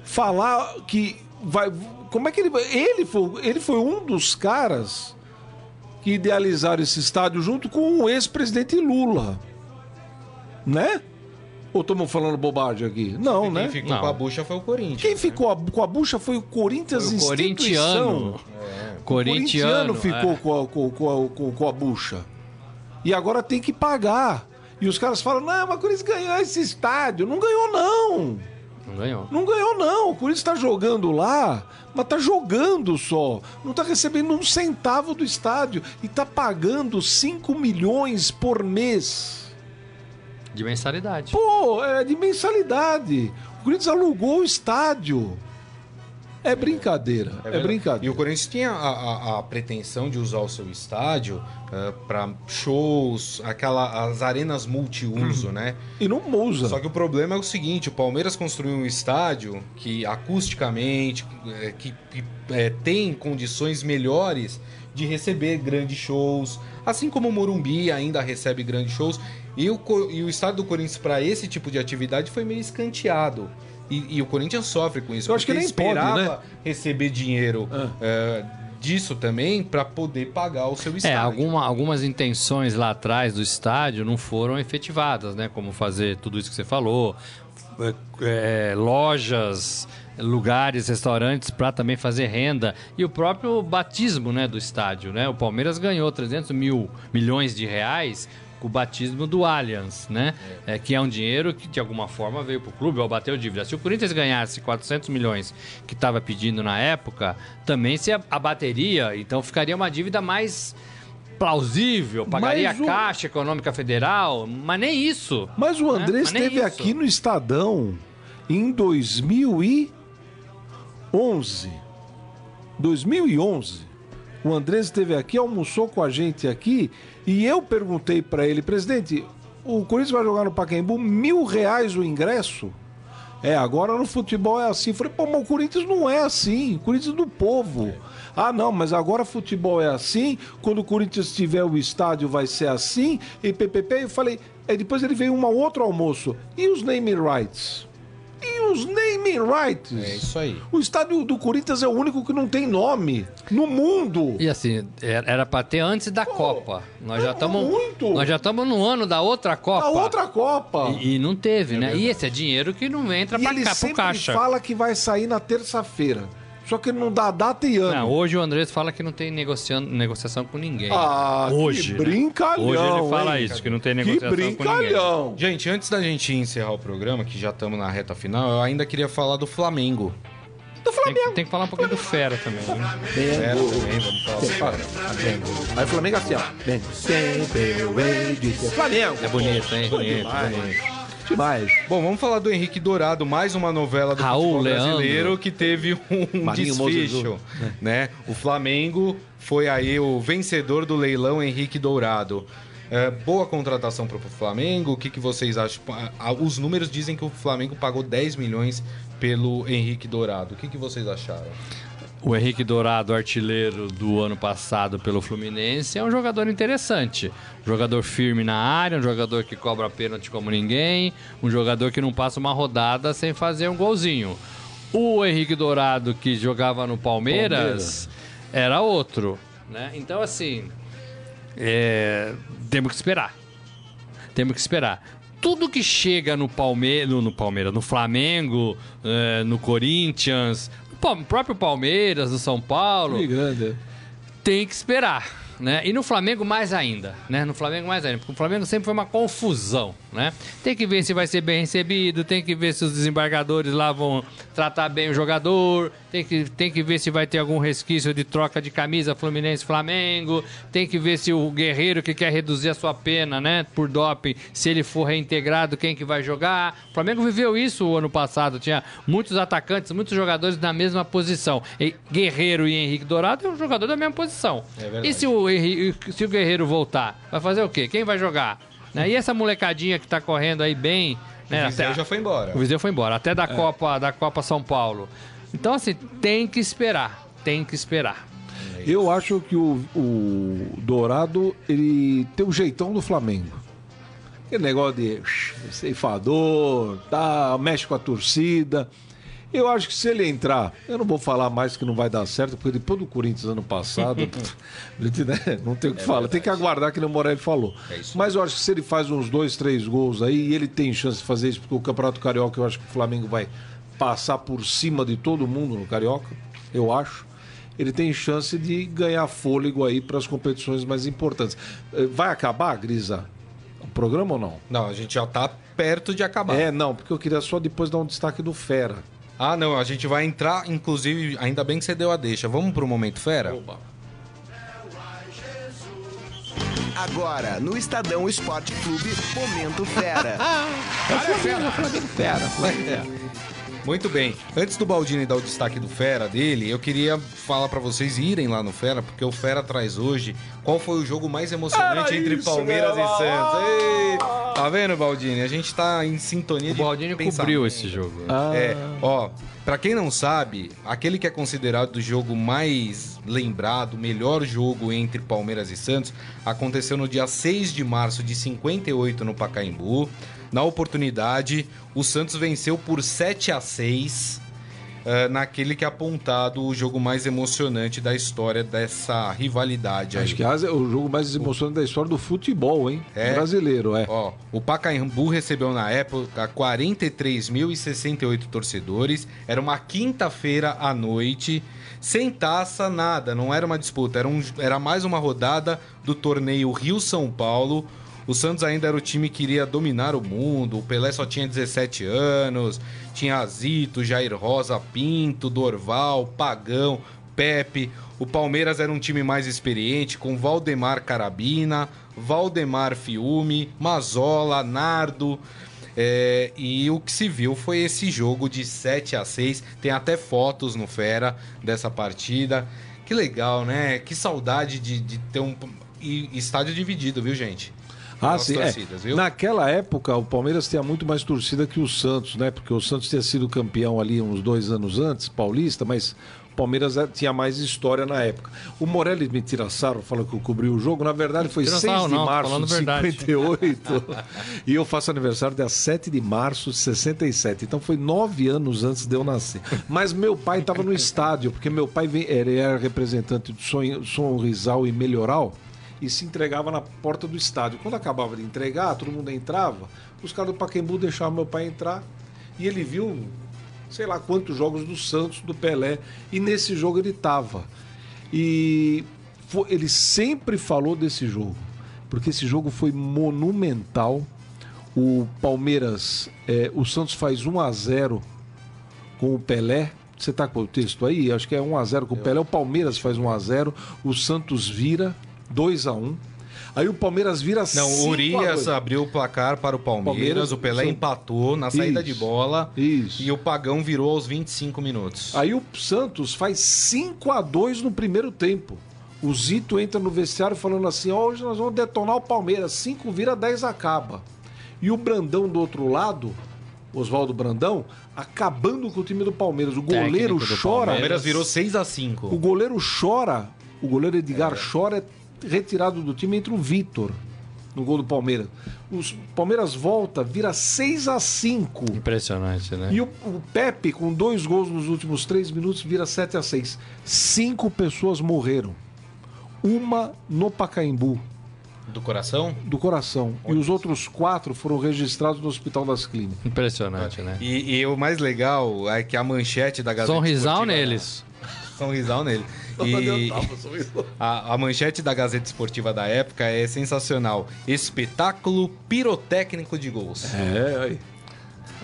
falar que vai. Como é que ele. Ele foi, ele foi um dos caras que idealizaram esse estádio junto com o ex-presidente Lula. Né? Ou estamos falando bobagem aqui? Não, quem né? Quem ficou não. com a bucha foi o Corinthians. Quem né? ficou com a bucha foi o Corinthians foi o Corintiano. É. Corintiano. ficou é. com, a, com, com, com, com a bucha. E agora tem que pagar. E os caras falam: não, mas o Corinthians ganhou esse estádio. Não ganhou, não. Não ganhou. Não ganhou, não. O Corinthians está jogando lá, mas está jogando só. Não está recebendo um centavo do estádio. E está pagando 5 milhões por mês. De mensalidade. Pô, é de mensalidade. O Corinthians alugou o estádio. É brincadeira, é, é brincadeira. E o Corinthians tinha a, a, a pretensão de usar o seu estádio uh, é, para shows, aquela, as arenas multiuso, hum. né? E não usa. Só que o problema é o seguinte: o Palmeiras construiu um estádio que acusticamente, é, que, que é, tem condições melhores de receber grandes shows, assim como o Morumbi ainda recebe grandes shows. E o, e o estado do Corinthians para esse tipo de atividade foi meio escanteado. E, e, o Corinthians sofre com isso. Eu acho que ele esperava pode, né? receber dinheiro ah. é, disso também para poder pagar o seu é, estádio. É, alguma, algumas intenções lá atrás do estádio não foram efetivadas, né? Como fazer tudo isso que você falou, é lojas, lugares, restaurantes para também fazer renda e o próprio batismo, né, do estádio, né? O Palmeiras ganhou 300 mil milhões de reais o batismo do Allianz, né? É. é. que é um dinheiro que de alguma forma veio para o clube ou bateu dívida. Se o Corinthians ganhasse 400 milhões que estava pedindo na época, também se abateria, então ficaria uma dívida mais plausível, pagaria a Caixa Econômica Federal, mas nem isso. Mas o André né? esteve aqui no Estadão em 2011. 2011. O Andrés esteve aqui, almoçou com a gente aqui e eu perguntei para ele, presidente, o Corinthians vai jogar no Pacaembu mil reais o ingresso? É, agora no futebol é assim. Falei, pô, mas o Corinthians não é assim. O Corinthians é do povo. Ah, não, mas agora futebol é assim. Quando o Corinthians tiver o estádio vai ser assim. E PPP, eu falei. Aí depois ele veio um outro almoço. E os naming rights? E os naming rights. É isso aí. O estádio do Corinthians é o único que não tem nome no mundo. E assim, era para ter antes da Pô, Copa. Nós já estamos muito. Nós já estamos no ano da outra Copa. A outra Copa. E, e não teve, é né? Verdade. E esse é dinheiro que não entra para cá pro caixa. Ele fala que vai sair na terça-feira. Só que ele não dá data e ano. Não, hoje o Andrés fala que não tem negociando, negociação com ninguém. Ah, hoje, que brincalhão. Né? Hoje ele fala hein? isso, que não tem negociação que brincalhão. com ninguém. Gente, antes da gente encerrar o programa, que já estamos na reta final, eu ainda queria falar do Flamengo. Do Flamengo. Tem, tem que falar um pouquinho do Fera também. Hein? Fera também, vamos falar do Flamengo. Aí o Flamengo assim, ó. Flamengo. É bonito, hein? Bonito, bonito demais. Bom, vamos falar do Henrique Dourado, mais uma novela do Raul, brasileiro que teve um Marinho desfecho, né? O Flamengo foi aí o vencedor do leilão Henrique Dourado. É, boa contratação para o Flamengo. O que, que vocês acham? Os números dizem que o Flamengo pagou 10 milhões pelo Henrique Dourado. O que, que vocês acharam? O Henrique Dourado, artilheiro do ano passado pelo Fluminense, é um jogador interessante. Um jogador firme na área, um jogador que cobra pênalti como ninguém, um jogador que não passa uma rodada sem fazer um golzinho. O Henrique Dourado, que jogava no Palmeiras, Palmeiras. era outro. Né? Então, assim, é... temos que esperar. Temos que esperar tudo que chega no, Palme no, no Palmeiras, no Flamengo, é, no Corinthians, no próprio Palmeiras, no São Paulo, tem que esperar né? E no Flamengo mais ainda, né? No Flamengo mais ainda, porque o Flamengo sempre foi uma confusão, né? Tem que ver se vai ser bem recebido, tem que ver se os desembargadores lá vão tratar bem o jogador, tem que, tem que ver se vai ter algum resquício de troca de camisa Fluminense-Flamengo, tem que ver se o Guerreiro que quer reduzir a sua pena, né, por doping, se ele for reintegrado, quem que vai jogar. O Flamengo viveu isso o ano passado, tinha muitos atacantes, muitos jogadores na mesma posição. E Guerreiro e Henrique Dourado é um jogador da mesma posição. É e se o se o Guerreiro voltar, vai fazer o quê? Quem vai jogar? Né? E essa molecadinha que tá correndo aí bem. Né? O Viseu até, já foi embora. O Viseu foi embora, até da, é. Copa, da Copa São Paulo. Então, assim, tem que esperar. Tem que esperar. Eu acho que o, o Dourado, ele tem o jeitão do Flamengo. Aquele negócio de ceifador, tá, mexe com a torcida. Eu acho que se ele entrar, eu não vou falar mais que não vai dar certo, porque depois do Corinthians ano passado, [laughs] né, não tem o que é falar. Verdade. Tem que aguardar que o Morelli falou. É Mas eu acho que se ele faz uns dois, três gols aí, e ele tem chance de fazer isso, porque o Campeonato Carioca eu acho que o Flamengo vai passar por cima de todo mundo no Carioca, eu acho. Ele tem chance de ganhar fôlego aí para as competições mais importantes. Eh, vai acabar, Grisa? O programa ou não? Não, a gente já está perto de acabar. É, não, porque eu queria só depois dar um destaque do Fera. Ah, não, a gente vai entrar, inclusive, ainda bem que você deu a deixa. Vamos pro Momento Fera? Oba. Agora, no Estadão Esporte Clube, Momento Fera. [laughs] Cara, é fera. Flamengo Fera. Flamengo Fera. Muito bem. Antes do Baldini dar o destaque do Fera dele, eu queria falar para vocês irem lá no Fera, porque o Fera traz hoje qual foi o jogo mais emocionante Era entre isso, Palmeiras e Santos. Ei, tá vendo, Baldini? A gente tá em sintonia o de Baldini cobriu esse jogo. Ah. É, ó, para quem não sabe, aquele que é considerado o jogo mais lembrado, melhor jogo entre Palmeiras e Santos, aconteceu no dia 6 de março de 58 no Pacaembu. Na oportunidade, o Santos venceu por 7 a 6 uh, eh, naquele que é apontado o jogo mais emocionante da história dessa rivalidade. Acho aí. que é o jogo mais emocionante da história do futebol, hein? É, Brasileiro, é. Ó, o Pacaembu recebeu na época 43.068 torcedores. Era uma quinta-feira à noite sem taça, nada, não era uma disputa, era, um, era mais uma rodada do torneio Rio-São Paulo, o Santos ainda era o time que iria dominar o mundo. O Pelé só tinha 17 anos. Tinha Zito, Jair Rosa, Pinto, Dorval, Pagão, Pepe. O Palmeiras era um time mais experiente, com Valdemar Carabina, Valdemar Fiume, Mazola, Nardo. É, e o que se viu foi esse jogo de 7 a 6. Tem até fotos no Fera dessa partida. Que legal, né? Que saudade de, de ter um e estádio dividido, viu, gente? Ah, sim. É. Torcidas, é. Naquela época, o Palmeiras tinha muito mais torcida que o Santos, né? Porque o Santos tinha sido campeão ali uns dois anos antes, paulista, mas o Palmeiras é, tinha mais história na época. O Morelli me tira sarro, fala que eu cobri o jogo. Na verdade, foi 6 de não, março de 58. e eu faço aniversário dia 7 de março de 67. Então foi nove anos antes de eu nascer. Mas meu pai estava no estádio, porque meu pai era representante do Som Rizal e Melhoral e se entregava na porta do estádio. Quando acabava de entregar, todo mundo entrava, os caras do Paquembu deixavam meu pai entrar e ele viu sei lá quantos jogos do Santos, do Pelé, e nesse jogo ele estava. E foi, ele sempre falou desse jogo, porque esse jogo foi monumental. O Palmeiras, é, o Santos faz 1 a 0 com o Pelé. Você está com o texto aí? Acho que é 1 a 0 com o Pelé. O Palmeiras faz 1 a 0 o Santos vira 2 a 1 Aí o Palmeiras vira Não, o Urias abriu o placar para o Palmeiras, Palmeiras o Pelé empatou na saída Isso. de bola Isso. e o Pagão virou aos 25 minutos. Aí o Santos faz 5 a 2 no primeiro tempo. O Zito entra no vestiário falando assim: oh, hoje nós vamos detonar o Palmeiras, 5 vira, 10 acaba. E o Brandão do outro lado, Oswaldo Brandão, acabando com o time do Palmeiras. O goleiro chora. O Palmeiras virou 6 a 5 O goleiro chora. O goleiro Edgar é. chora, é retirado do time entre o Vitor no gol do Palmeiras. O Palmeiras volta, vira 6 a 5 Impressionante, né? E o, o, Pepe, com dois gols nos últimos três minutos, vira 7 a 6 Cinco pessoas morreram. Uma no Pacaembu. Do coração? Do coração. E os outros quatro foram registrados no Hospital das Clínicas. Impressionante, né? E, e, o mais legal é que a manchete da Gazeta Sorrisal neles. [laughs] Sorrisal nele. [laughs] E a, a, manchete da Gazeta Esportiva da época é sensacional. Espetáculo pirotécnico de gols. É, aí.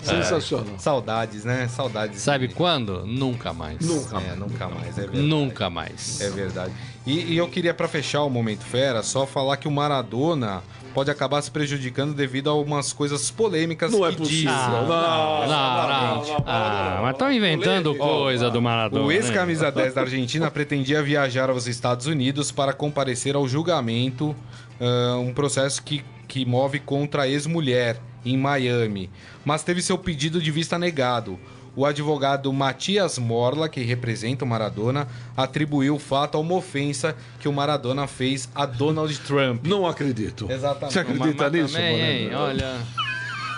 Sensacional. É, saudades, né? Saudades. Sabe quando? Nunca mais. Nunca, é, nunca mais, é. Nunca mais. É verdade. E, e eu queria, para fechar o Momento Fera, só falar que o Maradona pode acabar se prejudicando devido a algumas coisas polêmicas não é que é possível. Diz. Não, não, não, não, Ah, mas estão inventando coisa do Maradona. O ex-camisa [laughs] 10 da Argentina pretendia viajar aos Estados Unidos para comparecer ao julgamento, uh, um processo que, que move contra a ex-mulher em Miami, mas teve seu pedido de vista negado. O advogado Matias Morla, que representa o Maradona, atribuiu o fato a uma ofensa que o Maradona fez a Donald Trump. Não acredito. Exatamente. Você acredita mas, nisso, também, hein, Olha.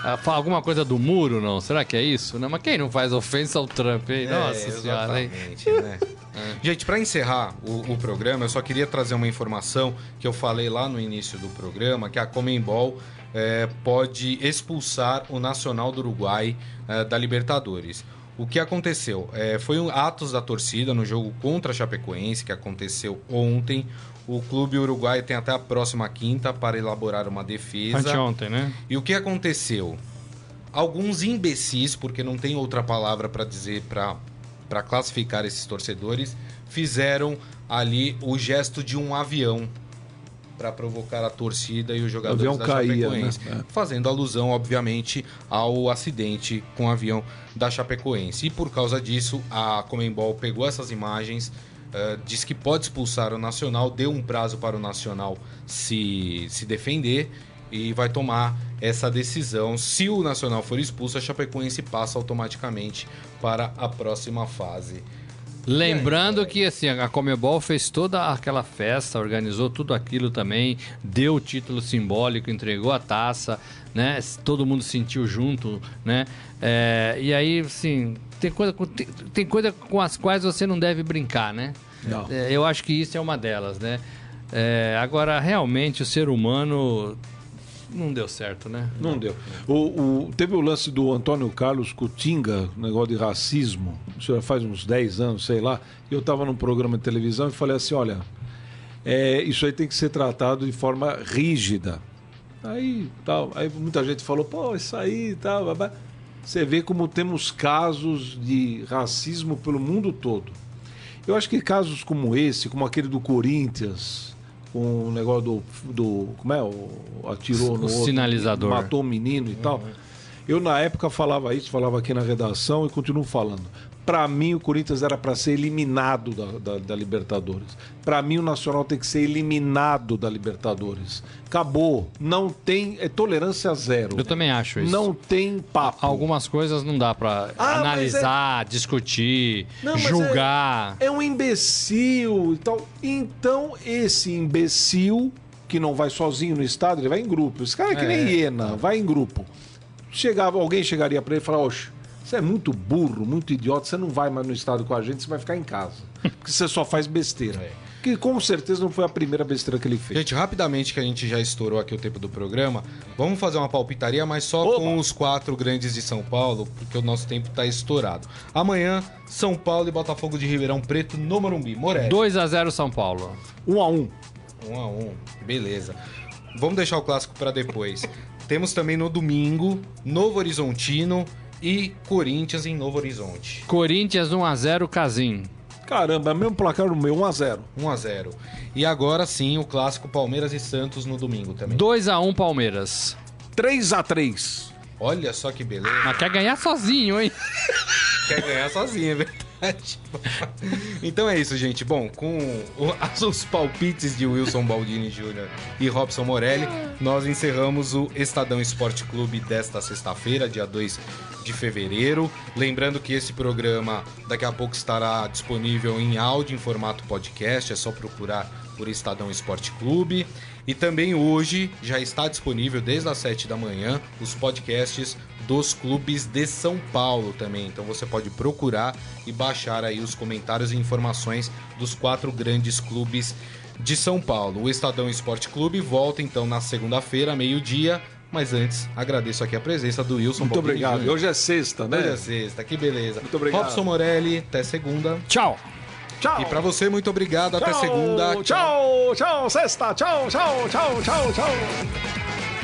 Ah, alguma coisa do muro, não? Será que é isso? Não, mas quem não faz ofensa ao Trump, hein? É, Nossa senhora, hein? Né? É. [laughs] Gente, para encerrar o, o, programa, eu só queria trazer uma informação que eu falei lá no início do programa, que a Comembol é, pode expulsar o Nacional do Uruguai é, da Libertadores. O que aconteceu? É, foi um atos da torcida no jogo contra a Chapecoense, que aconteceu ontem. O clube uruguaio tem até a próxima quinta para elaborar uma defesa. ontem, né? E o que aconteceu? Alguns imbecis, porque não tem outra palavra para dizer para classificar esses torcedores, fizeram ali o gesto de um avião para provocar a torcida e os jogadores avião da caía, Chapecoense, né? É. fazendo alusão, obviamente, ao acidente com o avião da Chapecoense. E por causa disso, a Comembol pegou essas imagens, uh, diz que pode expulsar o Nacional, deu um prazo para o Nacional se, se defender e vai tomar essa decisão. Se o Nacional for expulso, a Chapecoense passa automaticamente para a próxima fase. Lembrando que assim, a Comebol fez toda aquela festa, organizou tudo aquilo também, deu o título simbólico, entregou a taça, né? Todo mundo sentiu junto, né? É, e aí, assim, tem coisa, tem, tem coisa com as quais você não deve brincar, né? Não. É, eu acho que isso é uma delas, né? É, agora, realmente, o ser humano não deu certo, né? Não, não. deu. O, o, teve o lance do Antônio Carlos Cutinga, negócio de racismo, isso já faz uns 10 anos, sei lá. Eu estava num programa de televisão e falei assim: olha, é, isso aí tem que ser tratado de forma rígida. Aí, tal, aí muita gente falou: pô, isso aí tal. Você vê como temos casos de racismo pelo mundo todo. Eu acho que casos como esse, como aquele do Corinthians, com o negócio do. do como é? O, atirou o no outro, sinalizador. Matou o um menino e uhum. tal. Eu, na época, falava isso, falava aqui na redação e continuo falando. Para mim, o Corinthians era para ser eliminado da, da, da Libertadores. Para mim, o Nacional tem que ser eliminado da Libertadores. Acabou. Não tem. É tolerância zero. Eu também acho isso. Não tem papo. Algumas coisas não dá para ah, analisar, é... discutir, não, julgar. É, é um imbecil e tal. Então, esse imbecil, que não vai sozinho no estádio, ele vai em grupo. Esse cara é que é. nem hiena, vai em grupo. Chegava, alguém chegaria para ele e falar: Oxe você é muito burro, muito idiota, você não vai mais no estado com a gente, você vai ficar em casa. [laughs] Porque você só faz besteira. É. Que com certeza não foi a primeira besteira que ele fez. Gente, rapidamente que a gente já estourou aqui o tempo do programa, vamos fazer uma palpitaria, mas só Opa. com os quatro grandes de São Paulo, porque o nosso tempo está estourado. Amanhã, São Paulo e Botafogo de Ribeirão Preto no Morumbi. Moré. 2 a 0 São Paulo. 1 a 1 1 a 1 Beleza. Vamos deixar o clássico para depois. Temos também no domingo, Novo Horizontino e Corinthians em Novo Horizonte. Corinthians 1x0 Casim. Caramba, é mesmo placar no meu, 1x0. 1x0. E agora sim, o clássico Palmeiras e Santos no domingo também. 2x1 Palmeiras. 3x3. Olha só que beleza. Mas quer ganhar sozinho, hein? quer ganhar sozinho, é verdade. [laughs] então é isso, gente. Bom, com [laughs] os palpites de Wilson Baldini Jr. e Robson Morelli, nós encerramos o Estadão Esporte Clube desta sexta-feira, dia 2 de fevereiro. Lembrando que esse programa daqui a pouco estará disponível em áudio, em formato podcast, é só procurar por Estadão Esporte Clube. E também hoje já está disponível desde as 7 da manhã os podcasts dos clubes de São Paulo também. Então você pode procurar e baixar aí os comentários e informações dos quatro grandes clubes de São Paulo. O Estadão Esporte Clube volta então na segunda-feira, meio-dia. Mas antes, agradeço aqui a presença do Wilson Muito obrigado. Júnior. Hoje é sexta, né? Hoje é sexta, que beleza. Muito obrigado. Robson Morelli, até segunda. Tchau. Tchau. E para você, muito obrigado. Tchau. Até segunda. Tchau, tchau, sexta. Tchau, tchau, tchau, tchau, tchau.